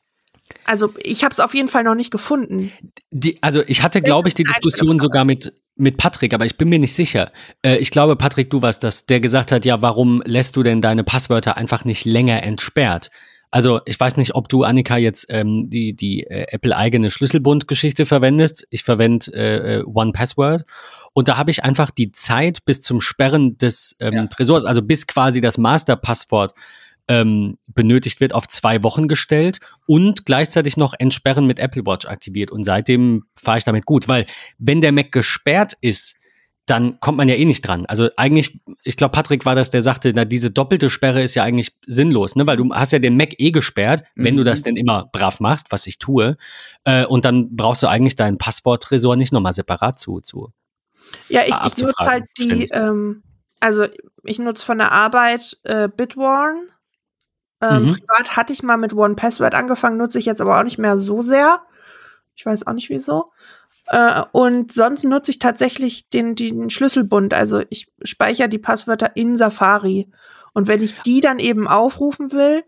Also ich habe es auf jeden Fall noch nicht gefunden. Die, also ich hatte, glaube ich, die Diskussion sogar mit, mit Patrick, aber ich bin mir nicht sicher. Äh, ich glaube, Patrick, du warst das, der gesagt hat, ja, warum lässt du denn deine Passwörter einfach nicht länger entsperrt? Also ich weiß nicht, ob du, Annika, jetzt ähm, die, die äh, Apple-eigene Schlüsselbund-Geschichte verwendest. Ich verwende äh, äh, One Password. Und da habe ich einfach die Zeit bis zum Sperren des ähm, ja. Tresors, also bis quasi das Master-Passwort ähm, benötigt wird, auf zwei Wochen gestellt und gleichzeitig noch Entsperren mit Apple Watch aktiviert. Und seitdem fahre ich damit gut, weil wenn der Mac gesperrt ist, dann kommt man ja eh nicht dran. Also eigentlich, ich glaube, Patrick war das, der sagte, na, diese doppelte Sperre ist ja eigentlich sinnlos, ne? Weil du hast ja den Mac eh gesperrt, mhm. wenn du das mhm. denn immer brav machst, was ich tue. Äh, und dann brauchst du eigentlich deinen Passworttresor nicht nochmal separat zu, zu. Ja, ich, ich nutze halt die, ähm, also ich nutze von der Arbeit äh, Bitwarn. Ähm, Mhm. Privat hatte ich mal mit One Password angefangen, nutze ich jetzt aber auch nicht mehr so sehr. Ich weiß auch nicht wieso. Äh, und sonst nutze ich tatsächlich den, den Schlüsselbund. Also ich speichere die Passwörter in Safari. Und wenn ich die dann eben aufrufen will,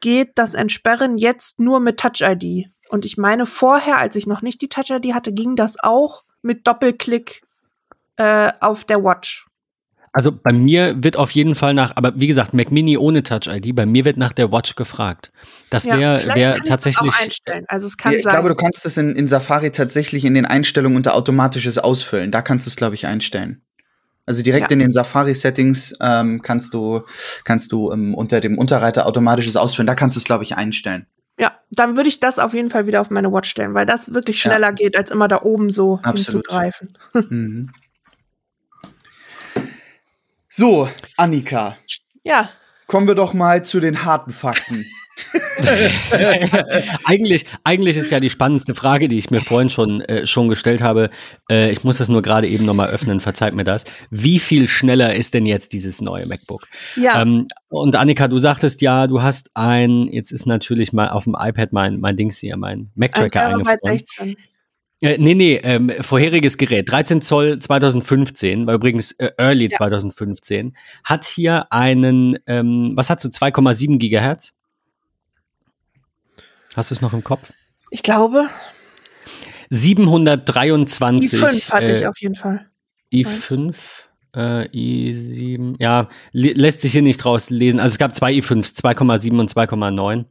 geht das Entsperren jetzt nur mit Touch-ID. Und ich meine, vorher, als ich noch nicht die Touch-ID hatte, ging das auch mit Doppelklick äh, auf der Watch. Also bei mir wird auf jeden Fall nach, aber wie gesagt, Mac Mini ohne Touch-ID, bei mir wird nach der Watch gefragt. Das wäre wär tatsächlich. Auch einstellen. Also es kann ich sein. glaube, du kannst das in, in Safari tatsächlich in den Einstellungen unter automatisches Ausfüllen. Da kannst du es, glaube ich, einstellen. Also direkt Ja. in den Safari-Settings ähm, kannst du, kannst du ähm, unter dem Unterreiter automatisches Ausfüllen, da kannst du es, glaube ich, einstellen. ja, dann würde ich das auf jeden Fall wieder auf meine Watch stellen, weil das wirklich Ja. schneller geht, als immer da oben so Absolut. hinzugreifen. Mhm. So, Annika, Ja, kommen wir doch mal zu den harten Fakten. eigentlich, eigentlich ist ja die spannendste Frage, die ich mir vorhin schon, äh, schon gestellt habe. Äh, ich muss das nur gerade eben nochmal öffnen, verzeiht mir das. Wie viel schneller ist denn jetzt dieses neue MacBook? ja, Ähm, und Annika, du sagtest ja, du hast ein, jetzt ist natürlich mal auf dem iPad mein, mein Dings hier, mein ein Mac-Tracker eingefroren. 16. Äh, nee, nee, ähm, vorheriges Gerät, 13 Zoll 2015, war übrigens äh, Early Ja. 2015, hat hier einen, ähm, was hast du, 2,7 Gigahertz? Hast du es noch im Kopf? Ich glaube, 723. i5 hatte äh, ich auf jeden Fall. i5, äh, i7, ja, lä- lässt sich hier nicht rauslesen. Also es gab zwei i5s, 2,7 und 2,9,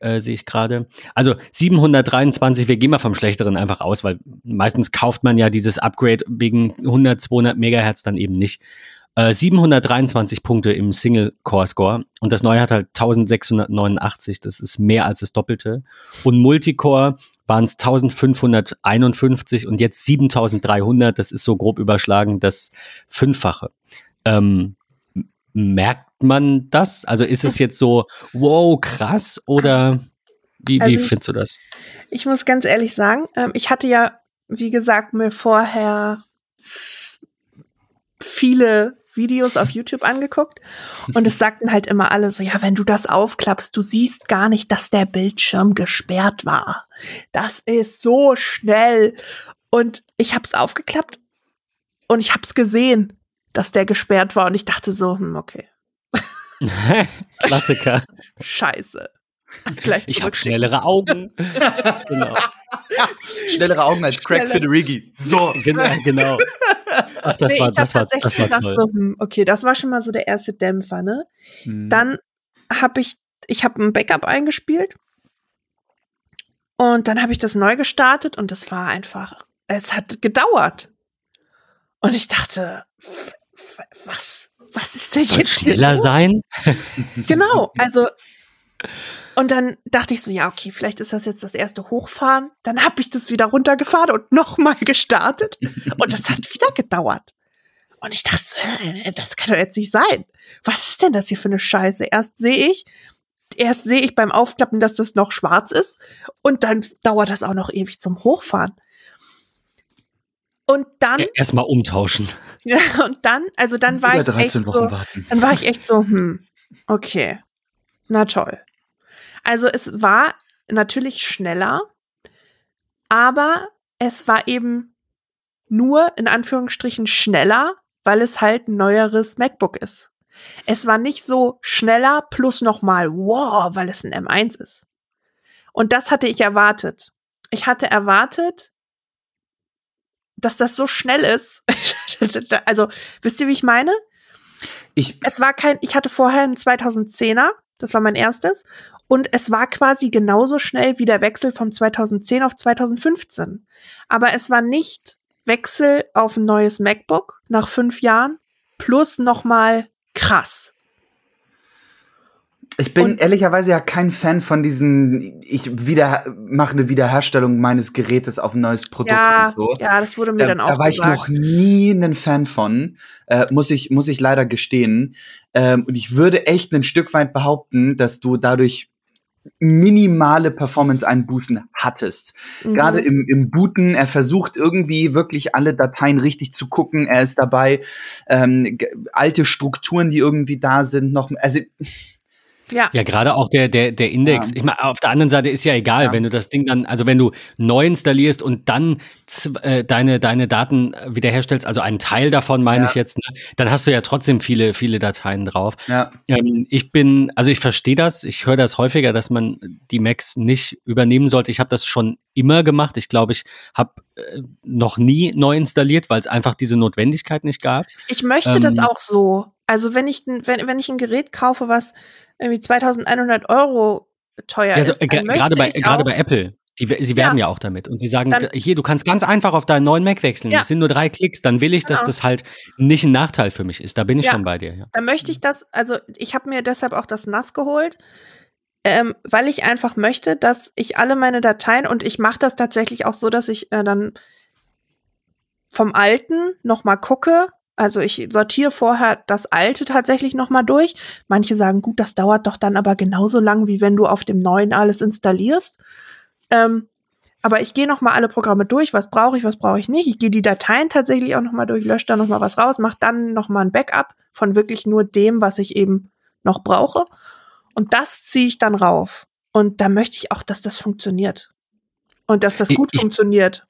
äh, sehe ich gerade. Also 723, wir gehen mal vom Schlechteren einfach aus, weil meistens kauft man ja dieses Upgrade wegen 100, 200 Megahertz dann eben nicht. Äh, 723 Punkte im Single-Core-Score und das neue hat halt 1689, das ist mehr als das Doppelte. Und Multicore waren es 1551 und jetzt 7300, das ist so grob überschlagen das Fünffache. Ähm, merkt man das? Also ist es jetzt so, wow, krass oder wie, wie Also- findest du das? Ich muss ganz ehrlich sagen, ähm, ich hatte ja, wie gesagt, mir vorher viele Videos auf YouTube angeguckt und es sagten halt immer alle so, ja, wenn du das aufklappst, du siehst gar nicht, dass der Bildschirm gesperrt war. Das ist so schnell. Und ich habe es aufgeklappt und ich habe es gesehen, dass der gesperrt war und ich dachte so, hm, okay, Klassiker. scheiße. Gleich Ich habe schnellere Augen. genau. Schnellere Augen als Craig. Federighi. So. Genau. genau. Ach, das Nee, war, ich das habe war, das tatsächlich war gesagt, toll. so, hm, okay, das war schon mal so der erste Dämpfer, ne? Mhm. Dann habe ich, ich habe ein Backup eingespielt und dann habe ich das neu gestartet und es war einfach, es hat gedauert. Und ich dachte, was, was ist denn Soll jetzt hier schneller los? sein? Genau, also und dann dachte ich so, ja, okay, vielleicht ist das jetzt das erste Hochfahren. Dann habe ich das wieder runtergefahren und nochmal gestartet. Und das hat wieder gedauert. Und ich dachte, so, das kann doch jetzt nicht sein. Was ist denn das hier für eine Scheiße? Erst sehe ich, erst sehe ich beim Aufklappen, dass das noch schwarz ist. Und dann dauert das auch noch ewig zum Hochfahren. Und dann, E- Erstmal umtauschen. ja, und dann, also dann war ich 13 echt Wochen so, warten. dann war ich echt so, hm, okay, na toll. Also es war natürlich schneller, aber es war eben nur in Anführungsstrichen schneller, weil es halt ein neueres MacBook ist. Es war nicht so schneller plus nochmal wow, weil es ein M1 ist. Und das hatte ich erwartet. Ich hatte erwartet, dass das so schnell ist. also, wisst ihr, wie ich meine? Ich, es war kein, ich hatte vorher einen 2010er, das war mein erstes, und es war quasi genauso schnell wie der Wechsel von 2010 auf 2015. Aber es war nicht Wechsel auf ein neues MacBook nach fünf Jahren plus nochmal krass. Ich bin Und- ehrlicherweise ja kein Fan von diesen, ich wieder, mache eine Wiederherstellung meines Gerätes auf ein neues Produkt Ja, und so. ja, das wurde mir Da, dann auch da war ich gesagt. noch nie ein Fan von, äh, muss ich muss ich leider gestehen. Ähm, und ich würde echt ein Stück weit behaupten, dass du dadurch minimale Performance-Einbußen hattest. Mhm. Gerade im, im Booten, er versucht irgendwie wirklich alle Dateien richtig zu gucken. Er ist dabei, ähm, alte Strukturen, die irgendwie da sind, noch. Also Ja. Ja, gerade auch der, der, der Index. Ja. Ich meine, auf der anderen Seite ist ja egal, Ja. wenn du das Ding dann, also wenn du neu installierst und dann äh, deine, deine Daten wiederherstellst, also einen Teil davon meine Ja. ich jetzt, ne, dann hast du ja trotzdem viele, viele Dateien drauf. ja, Ähm, ich bin, also ich verstehe das, ich höre das häufiger, dass man die Macs nicht übernehmen sollte. Ich habe das schon immer gemacht. Ich glaube, ich habe äh, noch nie neu installiert, weil es einfach diese Notwendigkeit nicht gab. Ich möchte das Ähm, auch so. Also wenn ich, wenn, wenn ich ein Gerät kaufe, was irgendwie 2100 Euro teuer Ja, also, ist, gerade bei, gerade bei Apple. Die, sie werben ja. auch damit. Und sie sagen, Dann- hier, du kannst ganz einfach auf deinen neuen Mac wechseln. Ja. Das sind nur drei Klicks. Dann will ich, dass Genau. das halt nicht ein Nachteil für mich ist. Da bin ich Ja. schon bei dir. Ja. dann möchte ich das, also ich habe mir deshalb auch das NAS geholt, ähm, weil ich einfach möchte, dass ich alle meine Dateien und ich mache das tatsächlich auch so, dass ich äh, dann vom Alten noch mal gucke. Also ich sortiere vorher das Alte tatsächlich noch mal durch. Manche sagen, gut, das dauert doch dann aber genauso lang, wie wenn du auf dem Neuen alles installierst. Ähm, aber ich gehe noch mal alle Programme durch. Was brauche ich, was brauche ich nicht? Ich gehe die Dateien tatsächlich auch noch mal durch, lösche da noch mal was raus, mache dann noch mal ein Backup von wirklich nur dem, was ich eben noch brauche. Und das ziehe ich dann rauf. Und da möchte ich auch, dass das funktioniert. Und dass das Ich- gut ich- funktioniert.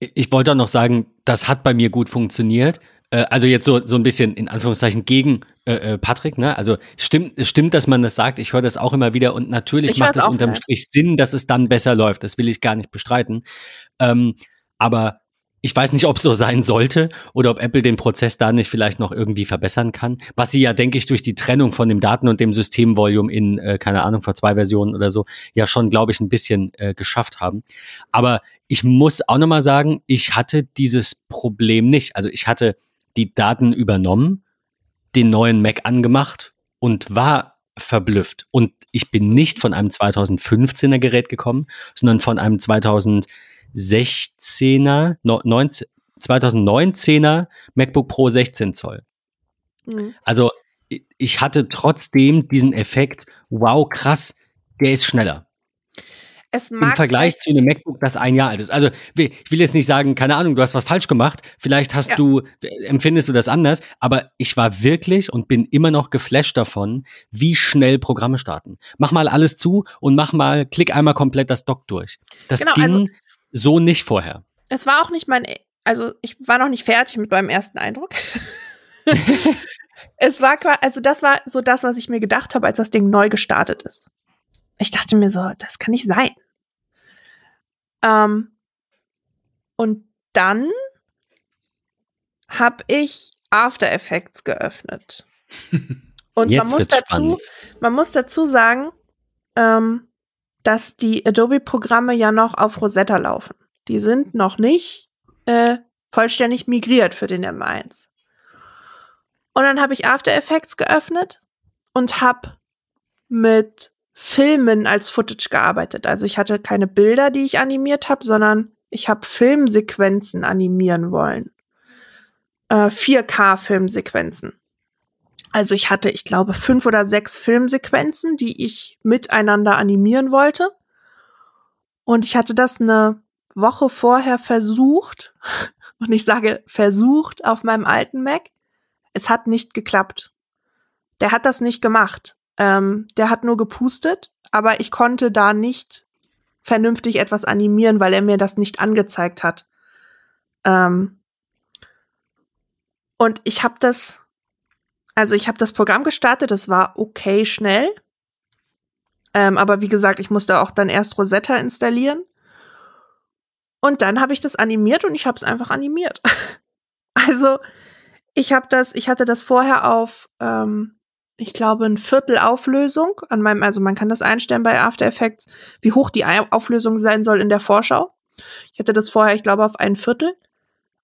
Ich wollte auch noch sagen, das hat bei mir gut funktioniert. Äh, Also jetzt so, so ein bisschen in Anführungszeichen gegen äh, äh, Patrick, ne? Also stimmt, stimmt, dass man das sagt. Ich höre das auch immer wieder und natürlich Ich macht es unterm mehr. Strich Sinn, dass es dann besser läuft. Das will ich gar nicht bestreiten. Ähm, aber ich weiß nicht, ob es so sein sollte oder ob Apple den Prozess da nicht vielleicht noch irgendwie verbessern kann. Was sie ja, denke ich, durch die Trennung von dem Daten- und dem Systemvolume in, äh, keine Ahnung, vor zwei Versionen oder so, ja schon, glaube ich, ein bisschen äh, geschafft haben. Aber ich muss auch nochmal sagen, ich hatte dieses Problem nicht. Also ich hatte die Daten übernommen, den neuen Mac angemacht und war verblüfft. Und ich bin nicht von einem 2015er Gerät gekommen, sondern von einem 2016er, no- 19, 2019er MacBook Pro 16 Zoll. Mhm. Also ich hatte trotzdem diesen Effekt, wow, krass, der ist schneller. Es Im mag Vergleich vielleicht- zu einem MacBook, das ein Jahr alt ist. Also ich will jetzt nicht sagen, keine Ahnung, du hast was falsch gemacht. Vielleicht hast Ja. du, empfindest du das anders, aber ich war wirklich und bin immer noch geflasht davon, wie schnell Programme starten. Mach mal alles zu und mach mal, klick einmal komplett das Dock durch. Das Genau, ging also- so nicht vorher. Es war auch nicht mein, also ich war noch nicht fertig mit meinem ersten Eindruck. es war quasi, also das war so das, was ich mir gedacht habe, als das Ding neu gestartet ist. Ich dachte mir so, das kann nicht sein. Ähm, und dann habe ich After Effects geöffnet. Und man muss dazu, spannend. man muss dazu sagen, ähm, dass die Adobe-Programme ja noch auf Rosetta laufen. Die sind noch nicht äh, vollständig migriert für den M1. Und dann habe ich After Effects geöffnet und habe mit Filmen als Footage gearbeitet. Also ich hatte keine Bilder, die ich animiert habe, sondern ich habe Filmsequenzen animieren wollen. Äh, 4K-Filmsequenzen. Also ich hatte, ich glaube, fünf oder sechs Filmsequenzen, die ich miteinander animieren wollte. Und ich hatte das eine Woche vorher versucht. Und ich sage versucht auf meinem alten Mac. Es hat nicht geklappt. Der hat das nicht gemacht. Ähm, der hat nur gepustet, aber ich konnte da nicht vernünftig etwas animieren, weil er mir das nicht angezeigt hat. Ähm, und ich habe das, also ich habe das Programm gestartet, das war okay schnell. Ähm, aber wie gesagt, ich musste auch dann erst Rosetta installieren. Und dann habe ich das animiert und ich habe es einfach animiert. also ich habe das, ich hatte das vorher auf, ähm, ich glaube, ein Viertel Auflösung an meinem, also man kann das einstellen bei After Effects, wie hoch die Auflösung sein soll in der Vorschau. Ich hatte das vorher, ich glaube, auf ein Viertel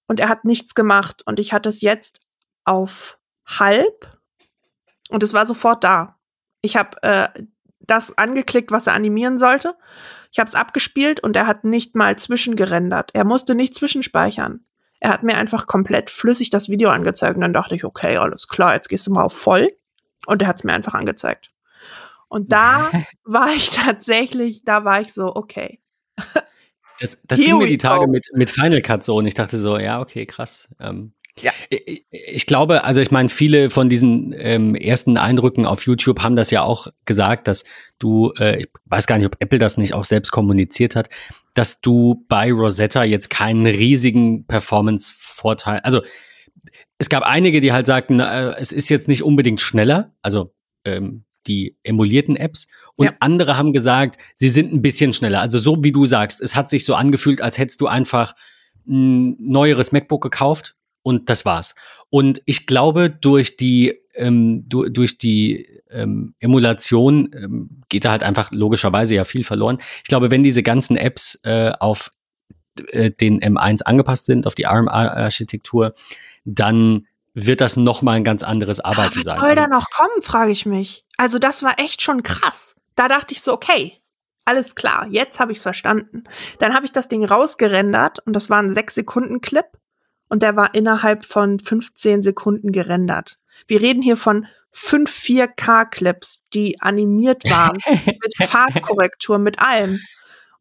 und er hat nichts gemacht und ich hatte es jetzt auf halb und es war sofort da. Ich habe äh, das angeklickt, was er animieren sollte. Ich habe es abgespielt und er hat nicht mal zwischengerendert. Er musste nicht zwischenspeichern. Er hat mir einfach komplett flüssig das Video angezeigt und dann dachte ich, okay, alles klar, jetzt gehst du mal auf voll und er hat es mir einfach angezeigt. Und da war ich tatsächlich, da war ich so, okay. Das, das Here ging mir die Tage go. mit, mit Final Cut so und ich dachte so, ja, okay, krass. Ähm, Ja. Ich, ich glaube, also ich meine, viele von diesen ähm, ersten Eindrücken auf YouTube haben das ja auch gesagt, dass du, äh, ich weiß gar nicht, ob Apple das nicht auch selbst kommuniziert hat, dass du bei Rosetta jetzt keinen riesigen Performance-Vorteil, also es gab einige, die halt sagten, äh, es ist jetzt nicht unbedingt schneller, also ähm, die emulierten Apps. Und Ja. andere haben gesagt, sie sind ein bisschen schneller. Also so wie du sagst, es hat sich so angefühlt, als hättest du einfach ein neueres MacBook gekauft und das war's. Und ich glaube, durch die, ähm, du, durch die ähm, Emulation ähm, geht da halt einfach logischerweise ja viel verloren. Ich glaube, wenn diese ganzen Apps äh, auf äh, den M1 angepasst sind, auf die ARM-Architektur, dann wird das noch mal ein ganz anderes Arbeiten Was sein. soll Also- da noch kommen, frage ich mich. Also das war echt schon krass. Da dachte ich so, okay, alles klar, jetzt habe ich es verstanden. Dann habe ich das Ding rausgerendert und das war ein 6-Sekunden-Clip und der war innerhalb von 15 Sekunden gerendert. Wir reden hier von 5 4K-Clips, die animiert waren, mit Farbkorrektur, mit allem.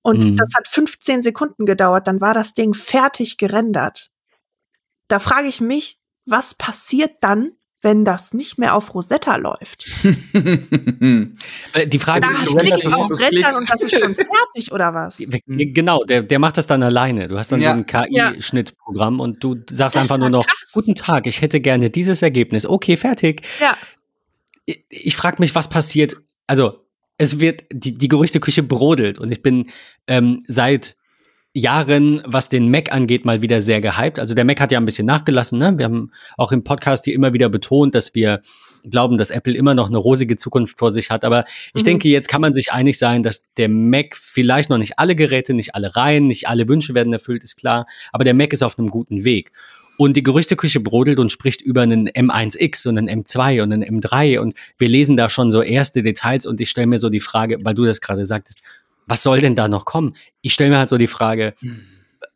Und Mhm. das hat 15 Sekunden gedauert, dann war das Ding fertig gerendert. Da frage ich mich, was passiert dann, wenn das nicht mehr auf Rosetta läuft? Äh, Die Frage Da ist klicke ich auf Rendern und das ist schon fertig oder was? Genau, der, der macht das dann alleine. Du hast dann Ja. so ein KI-Schnittprogramm und du sagst Das einfach nur noch, krass. guten Tag, ich hätte gerne dieses Ergebnis. Okay, fertig. Ja, Ich, ich frage mich, was passiert. Also, es wird, die, die Gerüchteküche brodelt und ich bin ähm, seit Jahren, was den Mac angeht, mal wieder sehr gehypt. Also der Mac hat ja ein bisschen nachgelassen. Ne? Wir haben auch im Podcast hier immer wieder betont, dass wir glauben, dass Apple immer noch eine rosige Zukunft vor sich hat. Aber ich Mhm. denke, jetzt kann man sich einig sein, dass der Mac vielleicht noch nicht alle Geräte, nicht alle Reihen, nicht alle Wünsche werden erfüllt, ist klar. Aber der Mac ist auf einem guten Weg. Und die Gerüchteküche brodelt und spricht über einen M1X und einen M2 und einen M3 und wir lesen da schon so erste Details und ich stelle mir so die Frage, weil du das gerade sagtest, was soll denn da noch kommen? Ich stelle mir halt so die Frage,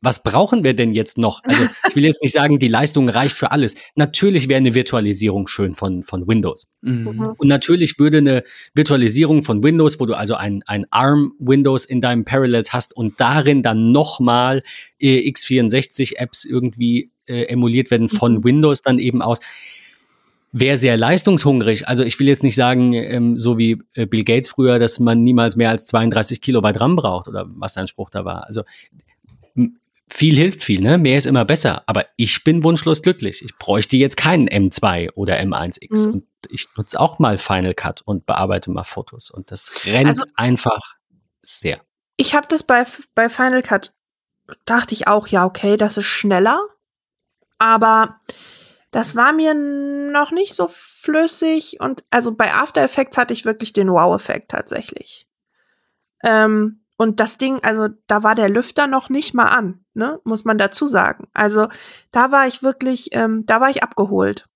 was brauchen wir denn jetzt noch? Also ich will jetzt nicht sagen, die Leistung reicht für alles. Natürlich wäre eine Virtualisierung schön von, von Windows. Mhm. Und natürlich würde eine Virtualisierung von Windows, wo du also ein, ein ARM-Windows in deinem Parallels hast und darin dann nochmal äh, x64-Apps irgendwie äh, emuliert werden von Mhm. Windows dann eben aus, wäre sehr leistungshungrig. Also ich will jetzt nicht sagen, ähm, so wie äh, Bill Gates früher, dass man niemals mehr als 32 Kilobyte RAM braucht oder was sein Spruch da war. Also viel hilft viel, ne? Mehr ist immer besser. Aber ich bin wunschlos glücklich. Ich bräuchte jetzt keinen M2 oder M1X. Mhm. Und ich nutze auch mal Final Cut und bearbeite mal Fotos. Und das rennt Also- einfach sehr. ich habe das bei, bei Final Cut, dachte ich auch, ja, okay, das ist schneller. Aber das war mir noch nicht so flüssig. Und also bei After Effects hatte ich wirklich den Wow-Effekt tatsächlich. Ähm, und das Ding, also da war der Lüfter noch nicht mal an, ne? Muss man dazu sagen. Also da war ich wirklich, ähm, da war ich abgeholt.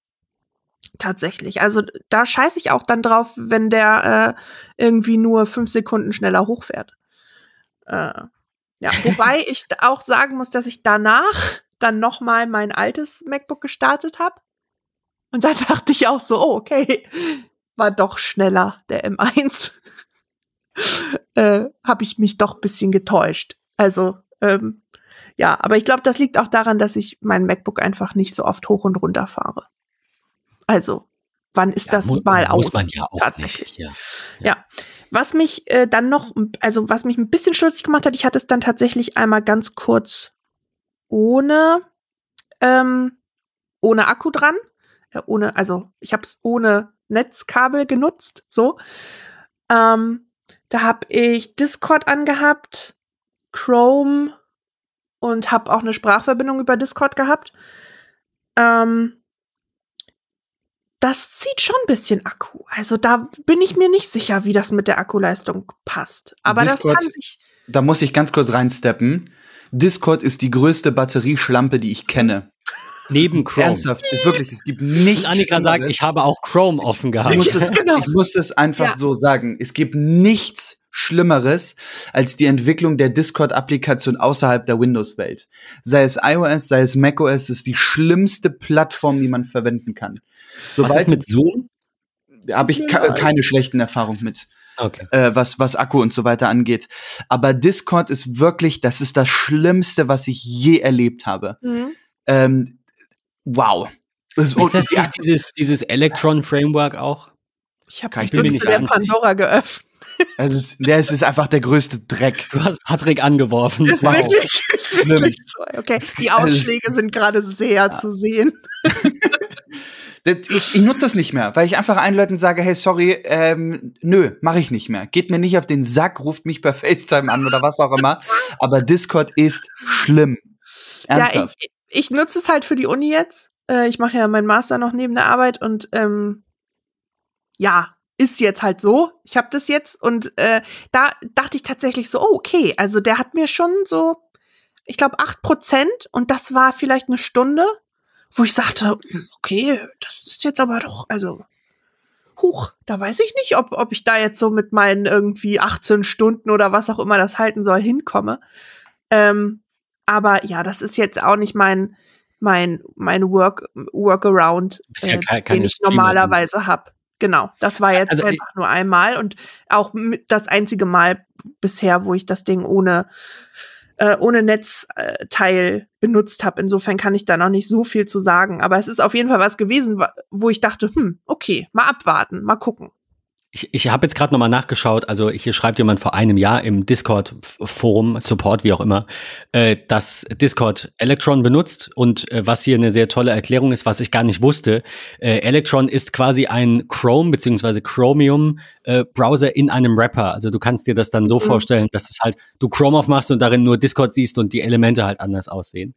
Tatsächlich. Also da scheiße ich auch dann drauf, wenn der äh, irgendwie nur fünf Sekunden schneller hochfährt. Äh, ja, wobei ich auch sagen muss, dass ich danach dann noch mal mein altes MacBook gestartet habe. Und dann dachte ich auch so, oh, okay, war doch schneller der M1. äh, habe ich mich doch ein bisschen getäuscht. Also, ähm, ja, aber ich glaube, das liegt auch daran, dass ich mein MacBook einfach nicht so oft hoch und runter fahre. Also, wann ist das mu- mal aus? muss man ja auch tatsächlich. nicht. Ja. Ja. Was mich äh, dann noch, also was mich ein bisschen stutzig gemacht hat, ich hatte es dann tatsächlich einmal ganz kurz ohne, ähm, ohne Akku dran. Ja, ohne, also ich habe es ohne Netzkabel genutzt, so. Ähm, da habe ich Discord angehabt, Chrome und habe auch eine Sprachverbindung über Discord gehabt. Ähm, das zieht schon ein bisschen Akku. Also da bin ich mir nicht sicher, wie das mit der Akkuleistung passt. Aber Discord- das kann sich. Da muss ich ganz kurz reinsteppen. Discord ist die größte Batterieschlampe, die ich kenne. Neben Chrome. Ernsthaft, ist wirklich, es gibt nichts. Und Annika sagt, Schlimmeres. ich habe auch Chrome offen gehabt. ich muss, es, Genau. ich muss es einfach Ja. so sagen. Es gibt nichts Schlimmeres als die Entwicklung der Discord-Applikation außerhalb der Windows-Welt. Sei es iOS, sei es macOS, ist die schlimmste Plattform, die man verwenden kann. Was Sobald ist mit Zoom? habe ich ke keine schlechten Erfahrungen mit. Okay. äh, was, was Akku und so weiter angeht. Aber Discord ist wirklich, das ist das Schlimmste, was ich je erlebt habe. Mhm. Ähm, wow. Das Ist das ja, nicht dieses, dieses Electron-Framework auch? Ich habe Kann die Büchse nicht der an- Pandora geöffnet. es ist, der ist, ist einfach der größte Dreck. Du hast Patrick angeworfen. Ist Wow. wirklich, ist wirklich so. Okay, die Ausschläge sind gerade sehr zu sehen. Ich, ich nutze das nicht mehr, weil ich einfach allen Leuten sage, hey, sorry, ähm, nö, mache ich nicht mehr. Geht mir nicht auf den Sack, ruft mich per FaceTime an oder was auch immer. Aber Discord ist schlimm. Ja, Ernsthaft. ich, ich nutze es halt für die Uni jetzt. Äh, ich mache ja meinen Master noch neben der Arbeit und ähm, ja, ist jetzt halt so. Ich habe das jetzt und äh, da dachte ich tatsächlich so, oh, okay, also der hat mir schon so, ich glaube, acht Prozent und das war vielleicht eine Stunde, wo ich sagte, hm, okay, das ist jetzt aber doch, also Huch, da weiß ich nicht, ob, ob ich da jetzt so mit meinen irgendwie 18 Stunden oder was auch immer das halten soll, hinkomme. Ähm, aber ja, das ist jetzt auch nicht mein, mein, mein Work, Workaround, ja äh, ke- den ich normalerweise habe. Genau, das war jetzt Also, einfach nur einmal und auch das einzige Mal bisher, wo ich das Ding ohne äh, ohne Netzteil benutzt habe. Insofern kann ich da noch nicht so viel zu sagen. Aber es ist auf jeden Fall was gewesen, wo ich dachte, hm, okay, mal abwarten, mal gucken. Ich, ich habe jetzt gerade nochmal nachgeschaut, also hier schreibt jemand vor einem Jahr im Discord-Forum, Support, wie auch immer, äh, dass Discord Electron benutzt und äh, was hier eine sehr tolle Erklärung ist, was ich gar nicht wusste. Äh, Electron ist quasi ein Chrome bzw. Chromium-Browser in einem Wrapper. Also du kannst dir das dann so Mhm. vorstellen, dass es halt, du Chrome aufmachst und darin nur Discord siehst und die Elemente halt anders aussehen.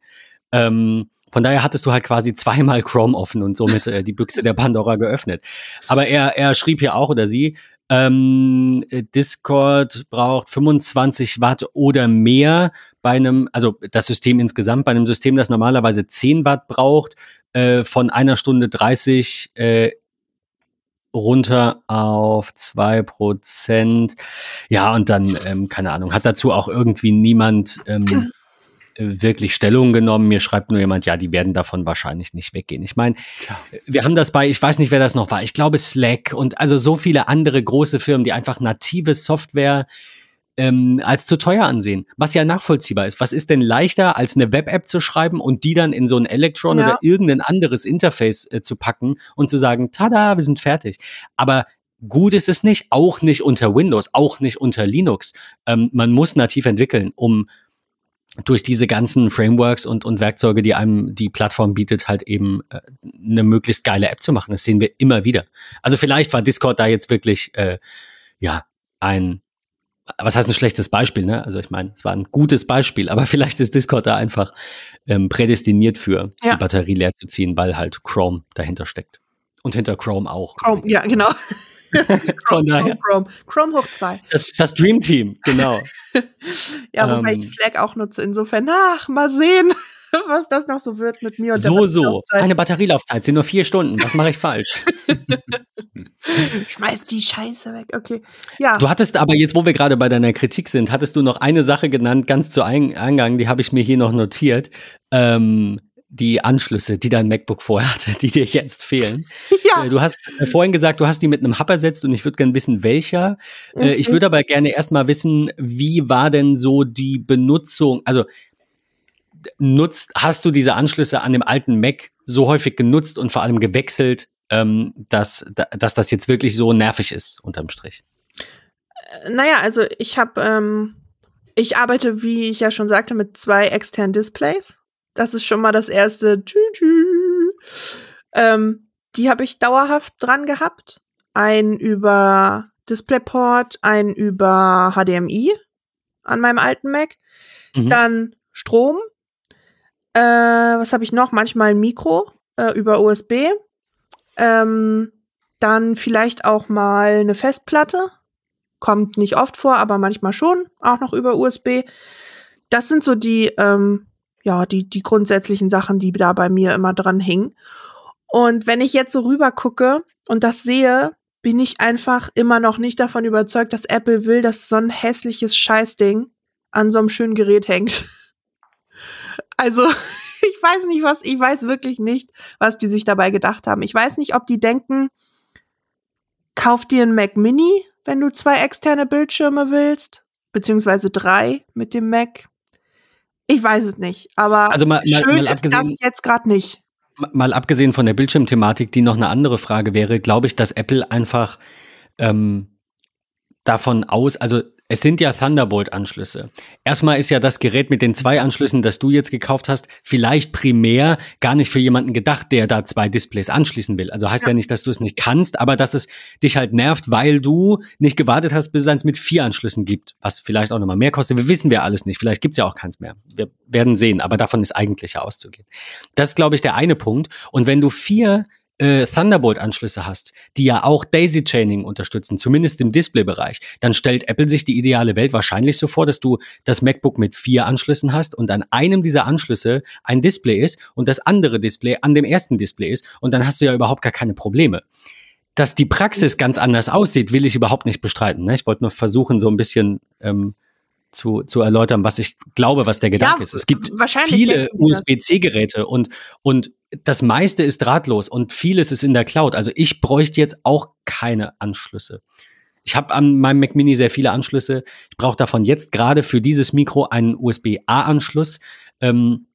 Ähm, von daher hattest du halt quasi zweimal Chrome offen und somit äh, die Büchse der Pandora geöffnet. Aber er, er schrieb hier auch oder sie, ähm, äh, Discord braucht 25 Watt oder mehr bei einem, also das System insgesamt, bei einem System, das normalerweise 10 Watt braucht, äh, von einer Stunde 30 äh, runter auf 2%. Ja, und dann, ähm, keine Ahnung, hat dazu auch irgendwie niemand ähm, äh, wirklich Stellung genommen. Mir schreibt nur jemand, ja, die werden davon wahrscheinlich nicht weggehen. Ich meine, wir haben das bei, ich weiß nicht, wer das noch war, ich glaube Slack und also so viele andere große Firmen, die einfach native Software ähm, als zu teuer ansehen, was ja nachvollziehbar ist. Was ist denn leichter, als eine Web-App zu schreiben und die dann in so ein Electron Ja. oder irgendein anderes Interface äh, zu packen und zu sagen, tada, wir sind fertig. Aber gut ist es nicht, auch nicht unter Windows, auch nicht unter Linux. Ähm, man muss nativ entwickeln, um durch diese ganzen Frameworks und, und Werkzeuge, die einem die Plattform bietet, halt eben äh, eine möglichst geile App zu machen. Das sehen wir immer wieder. Also vielleicht war Discord da jetzt wirklich äh, ja ein was heißt ein schlechtes Beispiel, ne? Also ich meine, es war ein gutes Beispiel, aber vielleicht ist Discord da einfach ähm, prädestiniert für Ja. die Batterie leer zu ziehen, weil halt Chrome dahinter steckt. Und hinter Chrome auch. Chrome, ja, genau. Von daher, Chrome, Chrome hoch zwei. das, das Dream Team, genau. Ja, wobei Ähm. ich Slack auch nutze. Insofern, ach, mal sehen, was das noch so wird mit mir und der so, so. Eine Batterielaufzeit sind nur vier Stunden. Was mache ich falsch? Schmeiß die Scheiße weg. Okay. Ja. Du hattest aber jetzt, wo wir gerade bei deiner Kritik sind, hattest du noch eine Sache genannt, ganz zu Ein- Eingang, die habe ich mir hier noch notiert. Ähm, die Anschlüsse, die dein MacBook vorher hatte, die dir jetzt fehlen. ja. Äh, Du hast äh, vorhin gesagt, du hast die mit einem Hub ersetzt und ich würde gerne wissen, welcher. Äh, Ich Mhm. würde aber gerne erstmal wissen, wie war denn so die Benutzung? Also nutzt, hast du diese Anschlüsse an dem alten Mac so häufig genutzt und vor allem gewechselt, ähm, dass, da- dass das jetzt wirklich so nervig ist, unterm Strich? Naja, also ich habe, ähm, ich arbeite, wie ich ja schon sagte, mit zwei externen Displays. Das ist schon mal das erste. Tschü -tschü. Ähm, die habe ich dauerhaft dran gehabt. Ein über DisplayPort, ein über HDMI an meinem alten Mac. Mhm. Dann Strom. Äh, was habe ich noch? Manchmal ein Mikro äh, über USB. Ähm, dann vielleicht auch mal eine Festplatte. Kommt nicht oft vor, aber manchmal schon. Auch noch über USB. Das sind so die, ähm, ja, die, die grundsätzlichen Sachen, die da bei mir immer dran hingen. Und wenn ich jetzt so rüber gucke und das sehe, bin ich einfach immer noch nicht davon überzeugt, dass Apple will, dass so ein hässliches Scheißding an so einem schönen Gerät hängt. Also, ich weiß nicht, was, ich weiß wirklich nicht, was die sich dabei gedacht haben. Ich weiß nicht, ob die denken, kauf dir ein Mac Mini, wenn du zwei externe Bildschirme willst, beziehungsweise drei mit dem Mac. Ich weiß es nicht, aber Also mal- mal- schön mal ist das jetzt gerade nicht. Mal abgesehen von der Bildschirmthematik, die noch eine andere Frage wäre, glaube ich, dass Apple einfach ähm, davon aus, also es sind ja Thunderbolt-Anschlüsse. Erstmal ist ja das Gerät mit den zwei Anschlüssen, das du jetzt gekauft hast, vielleicht primär gar nicht für jemanden gedacht, der da zwei Displays anschließen will. Also heißt ja, nicht, dass du es nicht kannst, aber dass es dich halt nervt, weil du nicht gewartet hast, bis es eins mit vier Anschlüssen gibt, was vielleicht auch nochmal mehr kostet. Wir wissen wir alles nicht. Vielleicht gibt's ja auch keins mehr. Wir werden sehen, aber davon ist eigentlich ja auszugehen. Das ist, glaube ich, der eine Punkt. Und wenn du vier äh, Thunderbolt-Anschlüsse hast, die ja auch Daisy-Chaining unterstützen, zumindest im Display-Bereich, dann stellt Apple sich die ideale Welt wahrscheinlich so vor, dass du das MacBook mit vier Anschlüssen hast und an einem dieser Anschlüsse ein Display ist und das andere Display an dem ersten Display ist und dann hast du ja überhaupt gar keine Probleme. Dass die Praxis ganz anders aussieht, will ich überhaupt nicht bestreiten. Ne? Ich wollte nur versuchen, so ein bisschen ähm, zu, zu erläutern, was ich glaube, was der Gedanke ist. Es gibt wahrscheinlich viele. USB-C-Geräte und, und das meiste ist drahtlos und vieles ist in der Cloud. Also ich bräuchte jetzt auch keine Anschlüsse. Ich habe an meinem Mac Mini sehr viele Anschlüsse. Ich brauche davon jetzt gerade für dieses Mikro einen USB-A-Anschluss. Ähm,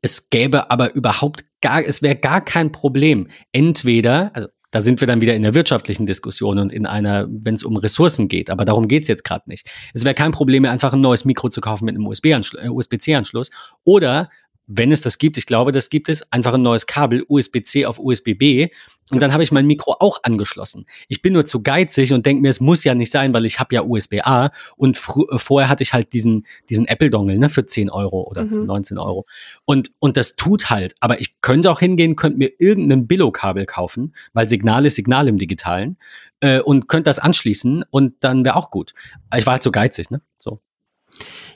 es gäbe aber überhaupt gar, es wäre gar kein Problem. Entweder, also da sind wir dann wieder in der wirtschaftlichen Diskussion und in einer, wenn es um Ressourcen geht, aber darum geht's jetzt gerade nicht. Es wäre kein Problem, einfach ein neues Mikro zu kaufen mit einem USB-Anschlu- äh, USB-C-Anschluss oder wenn es das gibt, ich glaube, das gibt es, einfach ein neues Kabel, USB-C auf USB-B und dann habe ich mein Mikro auch angeschlossen. Ich bin nur zu geizig und denke mir, es muss ja nicht sein, weil ich habe ja USB-A und äh, vorher hatte ich halt diesen, diesen Apple-Dongle ne, für 10 Euro oder Mhm. 19 Euro. Und, und das tut halt, aber ich könnte auch hingehen, könnte mir irgendein Billo-Kabel kaufen, weil Signal ist Signal im Digitalen äh, und könnte das anschließen und dann wäre auch gut. Ich war halt so geizig, ne? So.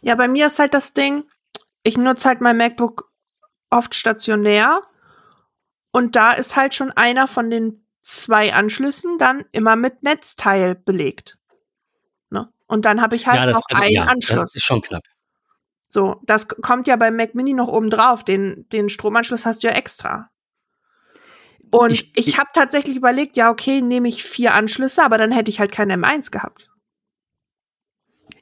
Ja, bei mir ist halt das Ding, ich nutze halt mein MacBook oft stationär und da ist halt schon einer von den zwei Anschlüssen dann immer mit Netzteil belegt. Ne? Und dann habe ich halt ja, das, noch also, einen ja, Anschluss. das ist schon knapp. So, das kommt ja beim Mac Mini noch oben drauf. Den, den Stromanschluss hast du ja extra. Und Ich- ich, ich- habe tatsächlich überlegt, ja, okay, nehme ich vier Anschlüsse, aber dann hätte ich halt keinen M1 gehabt.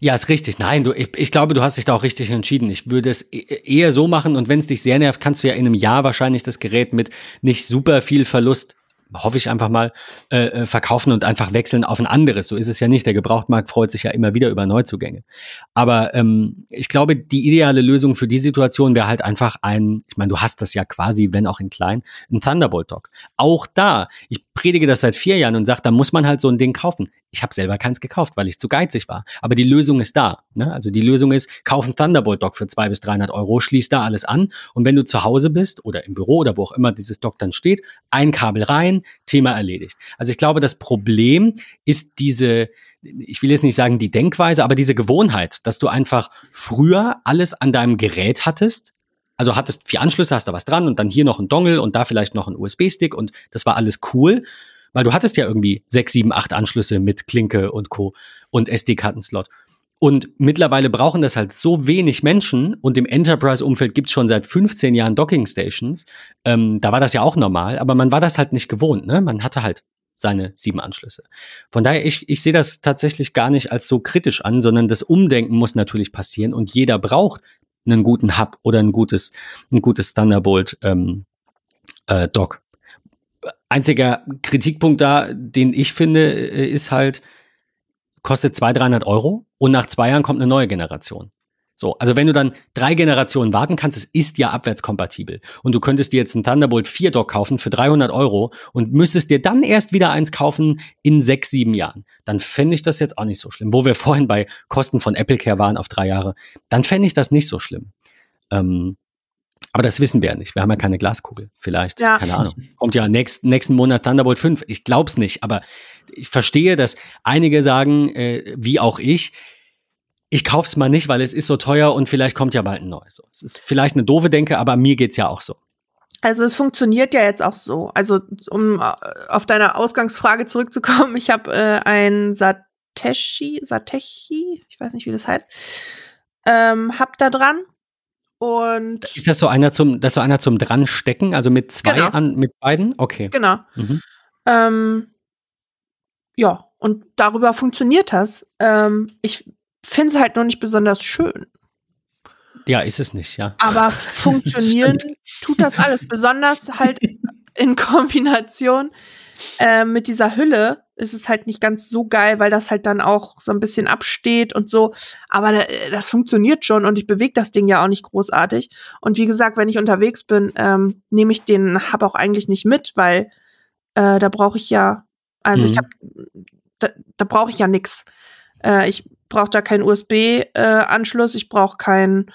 Ja, ist richtig. Nein, du, ich, ich glaube, du hast dich da auch richtig entschieden. Ich würde es e- eher so machen und wenn es dich sehr nervt, kannst du ja in einem Jahr wahrscheinlich das Gerät mit nicht super viel Verlust, hoffe ich einfach mal, äh, äh, verkaufen und einfach wechseln auf ein anderes. So ist es ja nicht. Der Gebrauchtmarkt freut sich ja immer wieder über Neuzugänge. Aber ähm, ich glaube, die ideale Lösung für die Situation wäre halt einfach ein, ich meine, du hast das ja quasi, wenn auch in klein, ein Thunderbolt-Dock. Auch da, ich predige das seit vier Jahren und sage, da muss man halt so ein Ding kaufen. Ich habe selber keins gekauft, weil ich zu geizig war. Aber die Lösung ist da. Ne? Also die Lösung ist, kauf ein Thunderbolt-Dock für 200 bis 300 Euro, schließ da alles an und wenn du zu Hause bist oder im Büro oder wo auch immer dieses Dock dann steht, ein Kabel rein, Thema erledigt. Also ich glaube, das Problem ist diese, ich will jetzt nicht sagen die Denkweise, aber diese Gewohnheit, dass du einfach früher alles an deinem Gerät hattest, also hattest vier Anschlüsse, hast da was dran und dann hier noch ein Dongle und da vielleicht noch ein USB-Stick und das war alles cool, weil du hattest ja irgendwie sechs, sieben, acht Anschlüsse mit Klinke und Co. und SD-Kartenslot. Und mittlerweile brauchen das halt so wenig Menschen und im Enterprise-Umfeld gibt's schon seit 15 Jahren Docking-Stations. Ähm, da war das ja auch normal, aber man war das halt nicht gewohnt. Ne? Man hatte halt seine sieben Anschlüsse. Von daher, ich, ich sehe das tatsächlich gar nicht als so kritisch an, sondern das Umdenken muss natürlich passieren und jeder braucht einen guten Hub oder ein gutes, ein gutes Thunderbolt ähm, äh, Dock. Einziger Kritikpunkt da, den ich finde, äh, ist halt, kostet 200, 300 Euro und nach zwei Jahren kommt eine neue Generation. So, also wenn du dann drei Generationen warten kannst, es ist ja abwärtskompatibel. Und du könntest dir jetzt einen Thunderbolt 4 Dock kaufen für 300 Euro und müsstest dir dann erst wieder eins kaufen in sechs, sieben Jahren. Dann fände ich das jetzt auch nicht so schlimm. Wo wir vorhin bei Kosten von AppleCare waren auf drei Jahre, dann fände ich das nicht so schlimm. Ähm, aber das wissen wir ja nicht. Wir haben ja keine Glaskugel. Vielleicht, Ja. keine Ahnung. Kommt ja nächst, nächsten Monat Thunderbolt 5. Ich glaub's nicht, aber ich verstehe, dass einige sagen, äh, wie auch ich, ich kauf's mal nicht, weil es ist so teuer und vielleicht kommt ja bald ein neues. Es ist vielleicht eine doofe Denke, aber mir geht's ja auch so. Also es funktioniert ja jetzt auch so. Also um äh, auf deine Ausgangsfrage zurückzukommen, ich habe äh, ein Satechi, Satechi, ich weiß nicht, wie das heißt, ähm, hab da dran und Ist das so einer zum, das so einer zum dran stecken, also mit zwei Genau. an, mit beiden? Okay. genau. Mhm. Ähm, ja, und darüber funktioniert das. Ähm, ich finde es halt noch nicht besonders schön. Ja, ist es nicht, ja. Aber funktionieren tut das alles. Besonders halt in Kombination äh, mit dieser Hülle ist es halt nicht ganz so geil, weil das halt dann auch so ein bisschen absteht und so. Aber äh, das funktioniert schon und ich bewege das Ding ja auch nicht großartig. Und wie gesagt, wenn ich unterwegs bin, ähm, nehme ich den Hub auch eigentlich nicht mit, weil äh, da brauche ich ja, also mhm. ich habe, da, da brauche ich ja nix. Äh, ich brauche da keinen USB-Anschluss, ich brauche kein,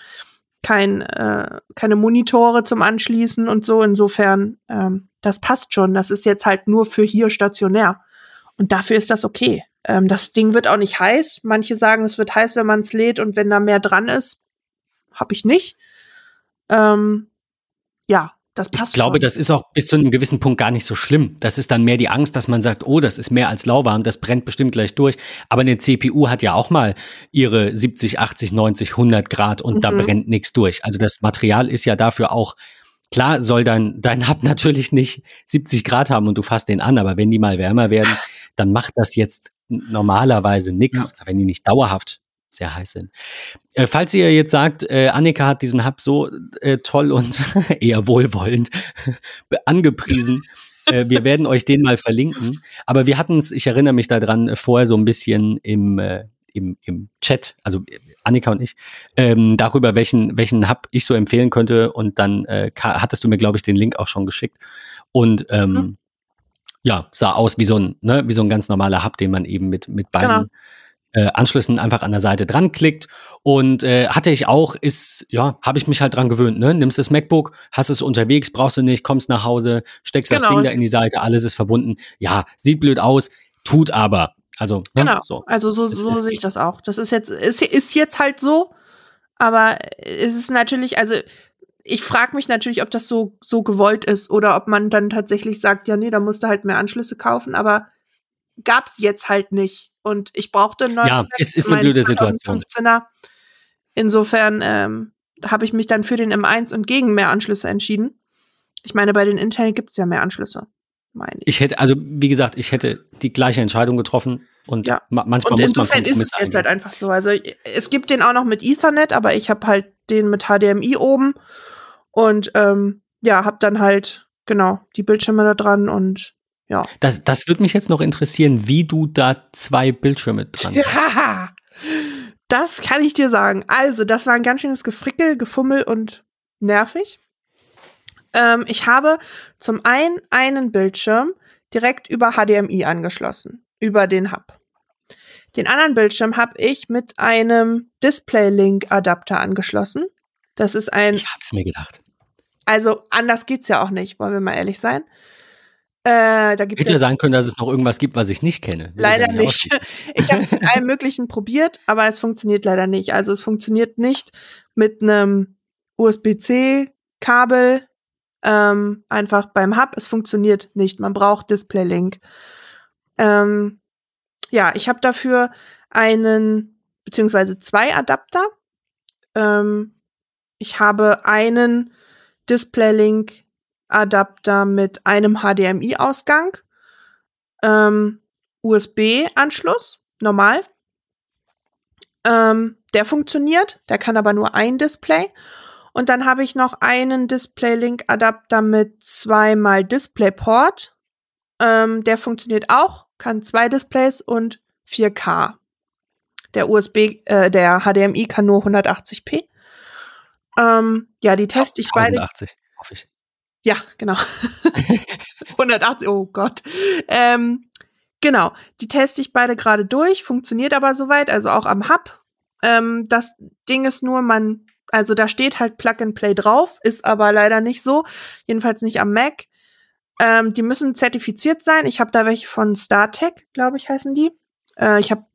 kein, äh, keine Monitore zum Anschließen und so. Insofern, ähm, das passt schon. Das ist jetzt halt nur für hier stationär. Und dafür ist das okay. Ähm, das Ding wird auch nicht heiß. Manche sagen, es wird heiß, wenn man es lädt und wenn da mehr dran ist. Hab ich nicht. Ähm, ja, das passt. Ich glaube, schon. das ist auch bis zu einem gewissen Punkt gar nicht so schlimm. Das ist dann mehr die Angst, dass man sagt, oh, das ist mehr als lauwarm, das brennt bestimmt gleich durch. Aber eine CPU hat ja auch mal ihre 70, 80, 90, 100 Grad und mhm. da brennt nichts durch. Also das Material ist ja dafür auch Klar soll dein, dein Hub natürlich nicht 70 Grad haben und du fasst den an, aber wenn die mal wärmer werden, dann macht das jetzt normalerweise nichts, ja. wenn die nicht dauerhaft sehr heiß sind. Äh, falls ihr jetzt sagt, äh, Annika hat diesen Hub so äh, toll und eher wohlwollend angepriesen, äh, wir werden euch den mal verlinken. Aber wir hatten es, ich erinnere mich daran, äh, vorher so ein bisschen im, äh, im, im Chat, also Annika und ich, ähm, darüber, welchen, welchen Hub ich so empfehlen könnte. Und dann hattest du mir, glaube ich, den Link auch schon geschickt. Und ähm, mhm. ja, sah aus wie so ein, ne, wie so ein ganz normaler Hub, den man eben mit, mit beiden genau. Äh, Anschlüssen einfach an der Seite dran klickt. Und äh, hatte ich auch, ist, ja, habe ich mich halt dran gewöhnt, ne? Nimmst das MacBook, hast es unterwegs, brauchst du nicht, kommst nach Hause, steckst genau. das Ding da in die Seite, alles ist verbunden. Ja, sieht blöd aus, tut aber. Also, ne? genau. So. Also so, so sehe ich das auch. Das ist jetzt, ist, ist jetzt halt so, aber es ist natürlich, also ich frage mich natürlich, ob das so, so gewollt ist oder ob man dann tatsächlich sagt, ja, nee, da musst du halt mehr Anschlüsse kaufen, aber gab es jetzt halt nicht. Und ich brauchte einen neuen Ja, es ist eine blöde Situation. Insofern ähm, habe ich mich dann für den M1 und gegen mehr Anschlüsse entschieden. Ich meine, bei den Intel gibt es ja mehr Anschlüsse meine ich. Ich hätte, also wie gesagt, ich hätte die gleiche Entscheidung getroffen und ja. ma manchmal und muss insofern man ist es jetzt halt einfach so. Also es gibt den auch noch mit Ethernet, aber ich habe halt den mit HDMI oben und ähm, ja, habe dann halt genau die Bildschirme da dran und ja. Das, das würde mich jetzt noch interessieren, wie du da zwei Bildschirme dran hast. Ja, das kann ich dir sagen. Also, das war ein ganz schönes Gefrickel, Gefummel und nervig. Ähm, ich habe zum einen einen Bildschirm direkt über HDMI angeschlossen, über den Hub. Den anderen Bildschirm habe ich mit einem Display-Link-Adapter angeschlossen. Das ist ein. Ich hab's mir gedacht. Also anders geht's ja auch nicht, wollen wir mal ehrlich sein. Äh, da gibt's Hätte ja sein können, dass es noch irgendwas gibt, was ich nicht kenne. Leider nicht. Ich habe mit allem Möglichen probiert, aber es funktioniert leider nicht. Also es funktioniert nicht mit einem USB-C-Kabel ähm, einfach beim Hub. Es funktioniert nicht. Man braucht Display-Link. Ähm, ja, ich habe dafür einen beziehungsweise zwei Adapter. Ähm, ich habe einen Display-Link-Adapter mit einem HDMI-Ausgang, ähm, USB-Anschluss, normal. Ähm, der funktioniert, der kann aber nur ein Display. Und dann habe ich noch einen Display-Link-Adapter mit zweimal DisplayPort. Ähm, der funktioniert auch, kann zwei Displays und 4K. Der USB, äh, der HDMI kann nur 180p. Ähm, ja, die teste ich beide. 180, hoffe ich. Ja, genau. 180, oh Gott. Ähm, genau, die teste ich beide gerade durch, funktioniert aber soweit, also auch am Hub. Ähm, das Ding ist nur, man also da steht halt Plug and Play drauf, ist aber leider nicht so. Jedenfalls nicht am Mac. Ähm, die müssen zertifiziert sein. Ich habe da welche von StarTech, glaube ich, heißen die. Äh, ich habe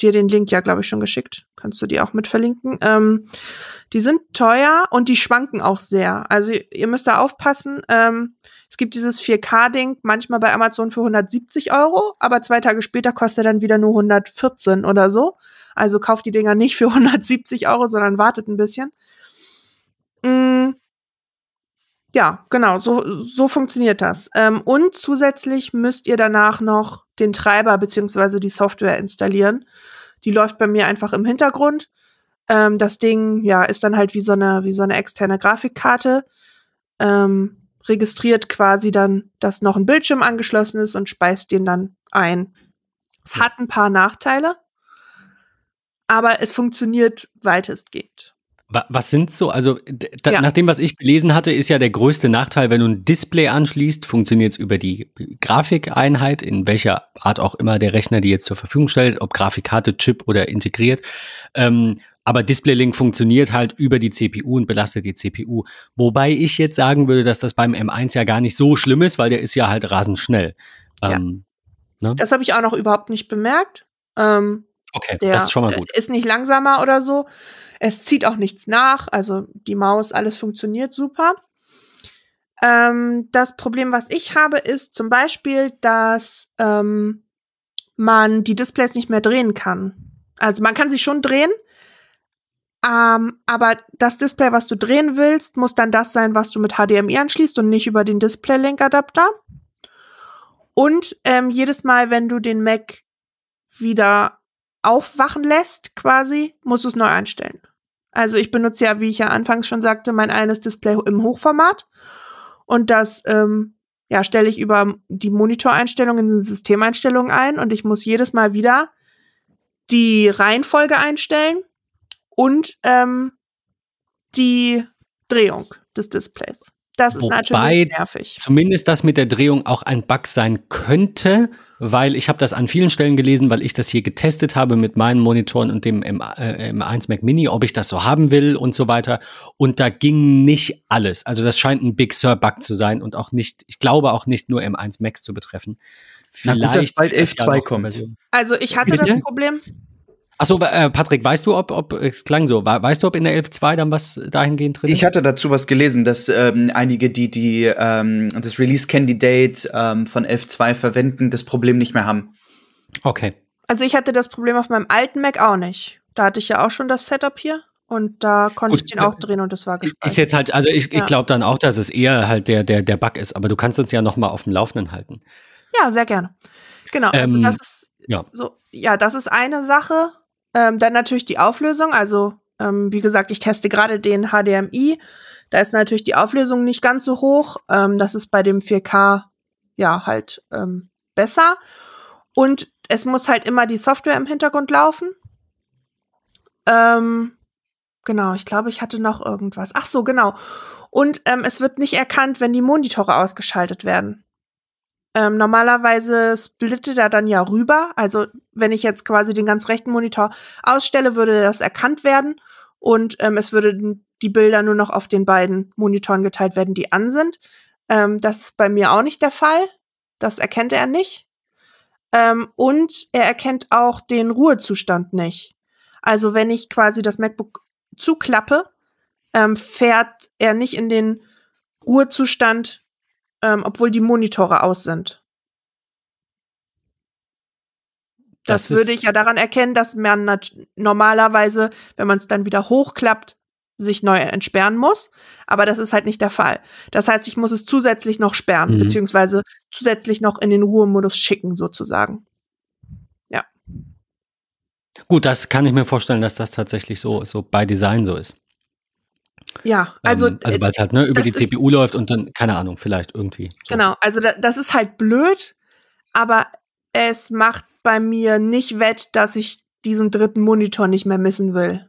dir den Link ja, glaube ich, schon geschickt. Kannst du die auch mit verlinken. Ähm, die sind teuer und die schwanken auch sehr. Also ihr müsst da aufpassen. Ähm, es gibt dieses 4K-Ding manchmal bei Amazon für 170 Euro, aber zwei Tage später kostet er dann wieder nur 114 oder so. Also kauft die Dinger nicht für 170 Euro, sondern wartet ein bisschen. Ja, genau, so, so funktioniert das. Ähm, und zusätzlich müsst ihr danach noch den Treiber beziehungsweise die Software installieren. Die läuft bei mir einfach im Hintergrund. Ähm, das Ding, ja, ist dann halt wie so eine, wie so eine externe Grafikkarte. Ähm, registriert quasi dann, dass noch ein Bildschirm angeschlossen ist und speist den dann ein. Es hat ein paar Nachteile, aber es funktioniert weitestgehend. Was sind so, also ja. nach dem, was ich gelesen hatte, ist ja der größte Nachteil, wenn du ein Display anschließt, funktioniert es über die Grafikeinheit, in welcher Art auch immer der Rechner die jetzt zur Verfügung stellt, ob Grafikkarte, Chip oder integriert. Ähm, aber DisplayLink funktioniert halt über die CPU und belastet die CPU. Wobei ich jetzt sagen würde, dass das beim M1 ja gar nicht so schlimm ist, weil der ist ja halt rasend schnell. Ähm, ja. ne? Das habe ich auch noch überhaupt nicht bemerkt. Ähm, okay, das ist schon mal gut. Ist nicht langsamer oder so. Es zieht auch nichts nach, also die Maus, alles funktioniert super. Ähm, das Problem, was ich habe, ist zum Beispiel, dass ähm, man die Displays nicht mehr drehen kann. Also man kann sie schon drehen, ähm, aber das Display, was du drehen willst, muss dann das sein, was du mit HDMI anschließt und nicht über den Display-Link-Adapter. Und ähm, jedes Mal, wenn du den Mac wieder aufwachen lässt, quasi, musst du es neu einstellen. Also ich benutze ja, wie ich ja anfangs schon sagte, mein eines Display im Hochformat. Und das ähm, ja, stelle ich über die Monitoreinstellungen in den Systemeinstellungen ein und ich muss jedes Mal wieder die Reihenfolge einstellen und ähm, die Drehung des Displays. Das ist Wobei natürlich nervig. Zumindest das mit der Drehung auch ein Bug sein könnte, weil ich habe das an vielen Stellen gelesen, weil ich das hier getestet habe mit meinen Monitoren und dem M, äh, M1 Mac Mini, ob ich das so haben will und so weiter. Und da ging nicht alles. Also das scheint ein Big Sur Bug zu sein und auch nicht, ich glaube auch nicht nur M1 Max zu betreffen. Vielleicht Na gut, dass bald 11.2 kommt. Also ich hatte Bitte? das Problem. Achso, äh, Patrick, weißt du, ob, ob, es klang so, weißt du, ob in der 11.2 dann was dahingehend drin ist? Ich hatte dazu was gelesen, dass ähm, einige, die, die ähm, das Release Candidate ähm, von 11.2 verwenden, das Problem nicht mehr haben. Okay. Also ich hatte das Problem auf meinem alten Mac auch nicht. Da hatte ich ja auch schon das Setup hier und da konnte Gut, ich den auch drehen und das war gespeichert. Ist jetzt halt, also ich, ja. ich glaube dann auch, dass es eher halt der, der, der Bug ist, aber du kannst uns ja noch mal auf dem Laufenden halten. Ja, sehr gerne. Genau, also ähm, das ist ja. so, ja, das ist eine Sache. Ähm, dann natürlich die Auflösung. Also, ähm, wie gesagt, ich teste gerade den HDMI. Da ist natürlich die Auflösung nicht ganz so hoch. Ähm, das ist bei dem 4K ja halt ähm, besser. Und es muss halt immer die Software im Hintergrund laufen. Ähm, genau, ich glaube, ich hatte noch irgendwas. Ach so, genau. Und ähm, es wird nicht erkannt, wenn die Monitore ausgeschaltet werden. Ähm, normalerweise splittet er dann ja rüber. Also wenn ich jetzt quasi den ganz rechten Monitor ausstelle, würde das erkannt werden und ähm, es würden die Bilder nur noch auf den beiden Monitoren geteilt werden, die an sind. Ähm, das ist bei mir auch nicht der Fall. Das erkennt er nicht. Ähm, und er erkennt auch den Ruhezustand nicht. Also wenn ich quasi das MacBook zuklappe, ähm, fährt er nicht in den Ruhezustand ähm, obwohl die Monitore aus sind. Das, das würde ich ja daran erkennen, dass man normalerweise, wenn man es dann wieder hochklappt, sich neu entsperren muss. Aber das ist halt nicht der Fall. Das heißt, ich muss es zusätzlich noch sperren, mhm. beziehungsweise zusätzlich noch in den Ruhemodus schicken, sozusagen. Ja. Gut, das kann ich mir vorstellen, dass das tatsächlich so, so bei Design so ist. Ja, also. Ähm, also weil es halt ne, über die CPU läuft und dann, keine Ahnung, vielleicht irgendwie. So. Genau, also da, das ist halt blöd, aber es macht bei mir nicht wett, dass ich diesen dritten Monitor nicht mehr missen will.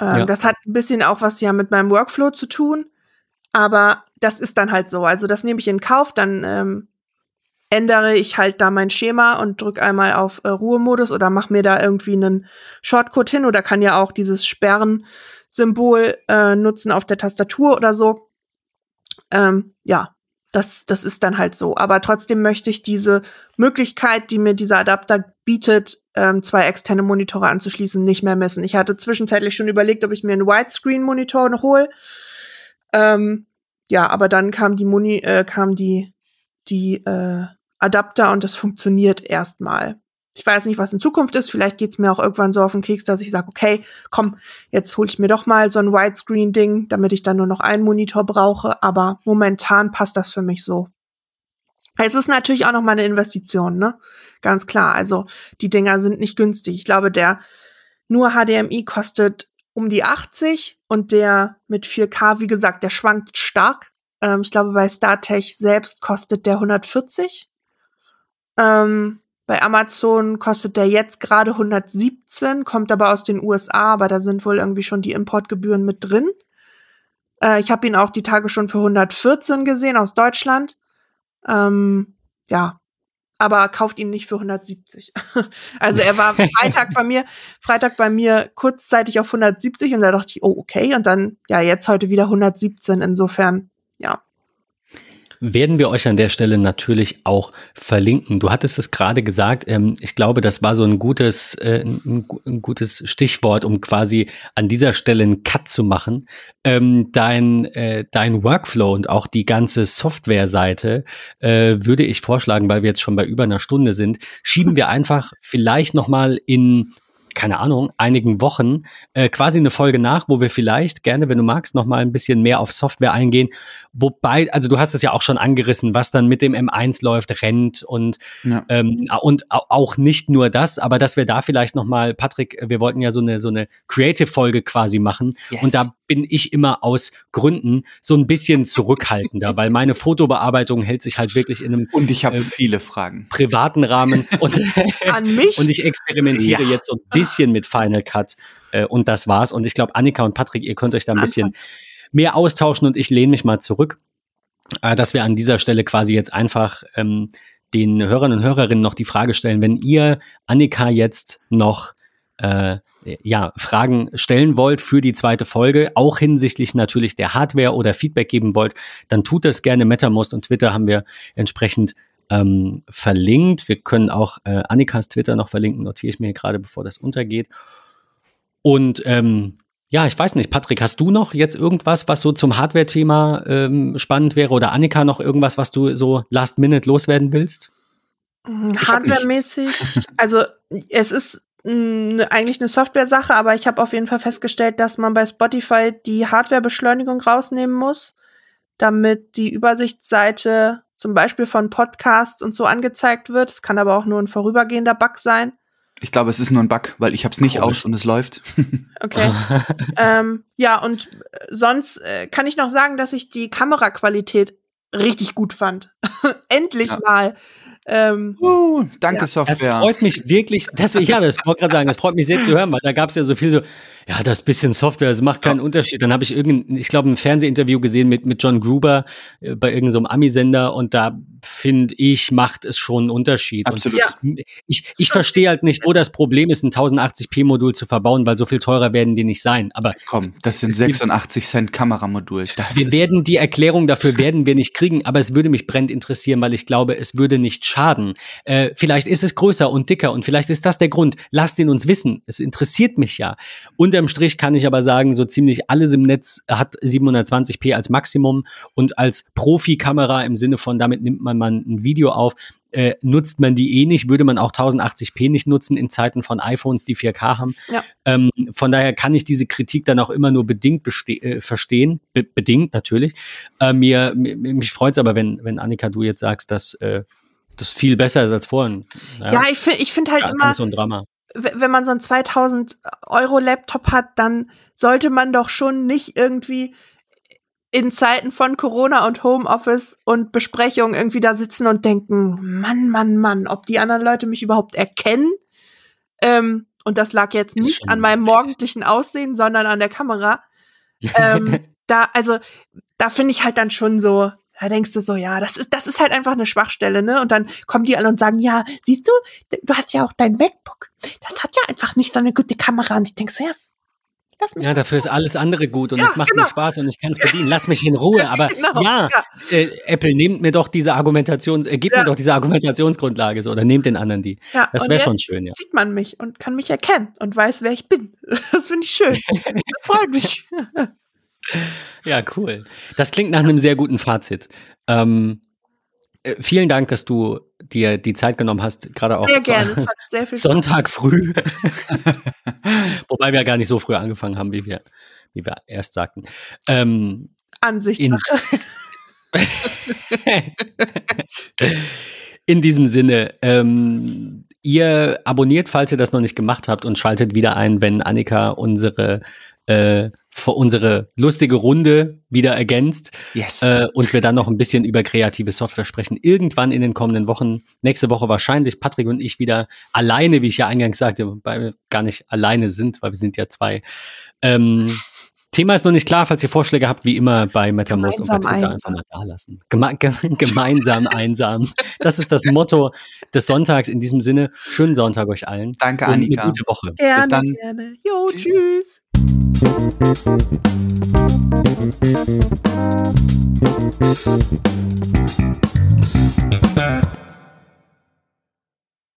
Ähm, ja. Das hat ein bisschen auch was ja mit meinem Workflow zu tun, aber das ist dann halt so. Also das nehme ich in Kauf, dann ähm, ändere ich halt da mein Schema und drücke einmal auf äh, Ruhemodus oder mache mir da irgendwie einen Shortcut hin oder kann ja auch dieses Sperren Symbol äh, nutzen auf der Tastatur oder so. Ähm, ja, das, das ist dann halt so. Aber trotzdem möchte ich diese Möglichkeit, die mir dieser Adapter bietet, ähm, zwei externe Monitore anzuschließen, nicht mehr missen. Ich hatte zwischenzeitlich schon überlegt, ob ich mir einen Widescreen-Monitor noch hole. Ähm, ja, aber dann kam die Moni, äh, kam die, die äh, Adapter und das funktioniert erstmal. ich weiß nicht, was in Zukunft ist. Vielleicht geht's mir auch irgendwann so auf den Keks, dass ich sage, okay, komm, jetzt hole ich mir doch mal so ein Widescreen-Ding, damit ich dann nur noch einen Monitor brauche. Aber momentan passt das für mich so. Es ist natürlich auch noch mal eine Investition, ne? Ganz klar. Also die Dinger sind nicht günstig. Ich glaube, der nur HDMI kostet um die 80 und der mit 4K, wie gesagt, der schwankt stark. Ähm, ich glaube, bei StarTech selbst kostet der 140. Ähm, bei Amazon kostet der jetzt gerade 117, kommt aber aus den USA, aber da sind wohl irgendwie schon die Importgebühren mit drin. Äh, ich habe ihn auch die Tage schon für 114 gesehen aus Deutschland. Ähm, ja, aber kauft ihn nicht für 170. also er war Freitag bei mir, Freitag bei mir kurzzeitig auf 170 und da dachte ich, oh, okay. Und dann, ja, jetzt heute wieder 117. Insofern, ja, werden wir euch an der Stelle natürlich auch verlinken. Du hattest es gerade gesagt, ähm, ich glaube, das war so ein gutes, äh, ein, ein, gutes Stichwort, um quasi an dieser Stelle einen Cut zu machen. Ähm, dein, äh, dein Workflow und auch die ganze Softwareseite äh, würde ich vorschlagen, weil wir jetzt schon bei über einer Stunde sind, schieben wir einfach vielleicht nochmal in keine Ahnung, einigen Wochen äh, quasi eine Folge nach, wo wir vielleicht gerne, wenn du magst, noch mal ein bisschen mehr auf Software eingehen. Wobei, also du hast es ja auch schon angerissen, was dann mit dem M1 läuft, rennt und ja. ähm, und auch nicht nur das, aber dass wir da vielleicht noch mal, Patrick, wir wollten ja so eine so eine Creative-Folge quasi machen yes. und da bin ich immer aus Gründen so ein bisschen zurückhaltender, weil meine Fotobearbeitung hält sich halt wirklich in einem und ich habe äh, viele Fragen privaten Rahmen und an mich und ich experimentiere ja. jetzt so ein bisschen mit Final Cut äh, und das war's und ich glaube Annika und Patrick, ihr könnt euch da ein bisschen mehr austauschen und ich lehne mich mal zurück, äh, dass wir an dieser Stelle quasi jetzt einfach ähm, den Hörern und Hörerinnen noch die Frage stellen, wenn ihr Annika jetzt noch äh, ja, Fragen stellen wollt für die zweite Folge, auch hinsichtlich natürlich der Hardware oder Feedback geben wollt, dann tut das gerne. MetaMost und Twitter haben wir entsprechend ähm, verlinkt. Wir können auch äh, Annikas Twitter noch verlinken, notiere ich mir gerade, bevor das untergeht. Und ähm, ja, ich weiß nicht, Patrick, hast du noch jetzt irgendwas, was so zum Hardware-Thema ähm, spannend wäre? Oder Annika noch irgendwas, was du so last minute loswerden willst? Hardware-mäßig, also es ist mh, eigentlich eine Software-Sache, aber ich habe auf jeden Fall festgestellt, dass man bei Spotify die Hardware-Beschleunigung rausnehmen muss, damit die Übersichtsseite zum Beispiel von Podcasts und so angezeigt wird. Es kann aber auch nur ein vorübergehender Bug sein. Ich glaube, es ist nur ein Bug, weil ich habe es nicht Komisch. aus und es läuft. Okay. ähm, ja, und äh, sonst äh, kann ich noch sagen, dass ich die Kameraqualität richtig gut fand. Endlich ja. mal ähm, uh, danke, ja. Software. Das freut mich wirklich. Das, ja, das wollte gerade sagen, das freut mich sehr zu hören, weil da gab es ja so viel so, ja, das bisschen Software, das macht keinen ja. Unterschied. Dann habe ich irgendein, ich glaube, ein Fernsehinterview gesehen mit, mit John Gruber äh, bei irgendeinem so Ami-Sender und da finde ich, macht es schon einen Unterschied. Absolut. Und ich ich verstehe halt nicht, wo das Problem ist, ein 1080p-Modul zu verbauen, weil so viel teurer werden die nicht sein. Aber komm, das sind 86 Cent Kameramodul. Das wir werden die Erklärung dafür werden wir nicht kriegen, aber es würde mich brennend interessieren, weil ich glaube, es würde nicht schaden. Äh, vielleicht ist es größer und dicker und vielleicht ist das der Grund. Lasst ihn uns wissen. Es interessiert mich ja. Unterm Strich kann ich aber sagen, so ziemlich alles im Netz hat 720p als Maximum und als Profi-Kamera im Sinne von, damit nimmt man mal ein Video auf, äh, nutzt man die eh nicht, würde man auch 1080p nicht nutzen in Zeiten von iPhones, die 4K haben. Ja. Ähm, von daher kann ich diese Kritik dann auch immer nur bedingt äh, verstehen, Be bedingt natürlich. Äh, mir, mich freut es aber, wenn, wenn Annika, du jetzt sagst, dass äh, das viel besser ist als vorhin. Naja, ja, ich finde ich find halt ja, immer, so ein Drama. wenn man so einen 2000 Euro Laptop hat, dann sollte man doch schon nicht irgendwie in Zeiten von Corona und Homeoffice und Besprechungen irgendwie da sitzen und denken, Mann, Mann, Mann, ob die anderen Leute mich überhaupt erkennen. Ähm, und das lag jetzt nicht an meinem morgendlichen Aussehen, sondern an der Kamera. ähm, da, also, da finde ich halt dann schon so, da denkst du so, ja, das ist, das ist halt einfach eine Schwachstelle, ne? Und dann kommen die alle und sagen, ja, siehst du, du hast ja auch dein MacBook. Das hat ja einfach nicht so eine gute Kamera. Und ich denk so, ja, Lass mich ja, dafür ist alles andere gut und ja, es macht genau. mir Spaß und ich kann es bedienen. Lass mich in Ruhe. Aber genau, ja, ja. Äh, Apple, nehmt mir doch diese Argumentations, äh, gebt ja. mir doch diese Argumentationsgrundlage so oder nehmt den anderen die. Ja, das wäre schon schön, ja. Sieht man mich und kann mich erkennen und weiß, wer ich bin. Das finde ich schön. Das freut mich. ja, cool. Das klingt nach einem sehr guten Fazit. Ähm, äh, vielen Dank, dass du dir die Zeit genommen hast, gerade auch Sehr gerne. Hat sehr viel Sonntag früh. Wobei wir ja gar nicht so früh angefangen haben, wie wir, wie wir erst sagten. Ähm, Ansichtssache. In diesem Sinne, ähm, ihr abonniert, falls ihr das noch nicht gemacht habt und schaltet wieder ein, wenn Annika unsere äh, unsere lustige Runde wieder ergänzt Yes. äh, und wir dann noch ein bisschen über kreative Software sprechen. Irgendwann in den kommenden Wochen, nächste Woche wahrscheinlich, Patrick und ich wieder alleine, wie ich ja eingangs sagte, wobei wir gar nicht alleine sind, weil wir sind ja zwei. Ähm, Thema ist noch nicht klar, falls ihr Vorschläge habt, wie immer bei MetaMost und bei Twitter einfach mal da lassen. Geme ge gemeinsam einsam. Das ist das Motto des Sonntags. In diesem Sinne, schönen Sonntag euch allen. Danke, und eine Annika. gute Woche. Gerne, dann. gerne. Jo, Tschüss. tschüss.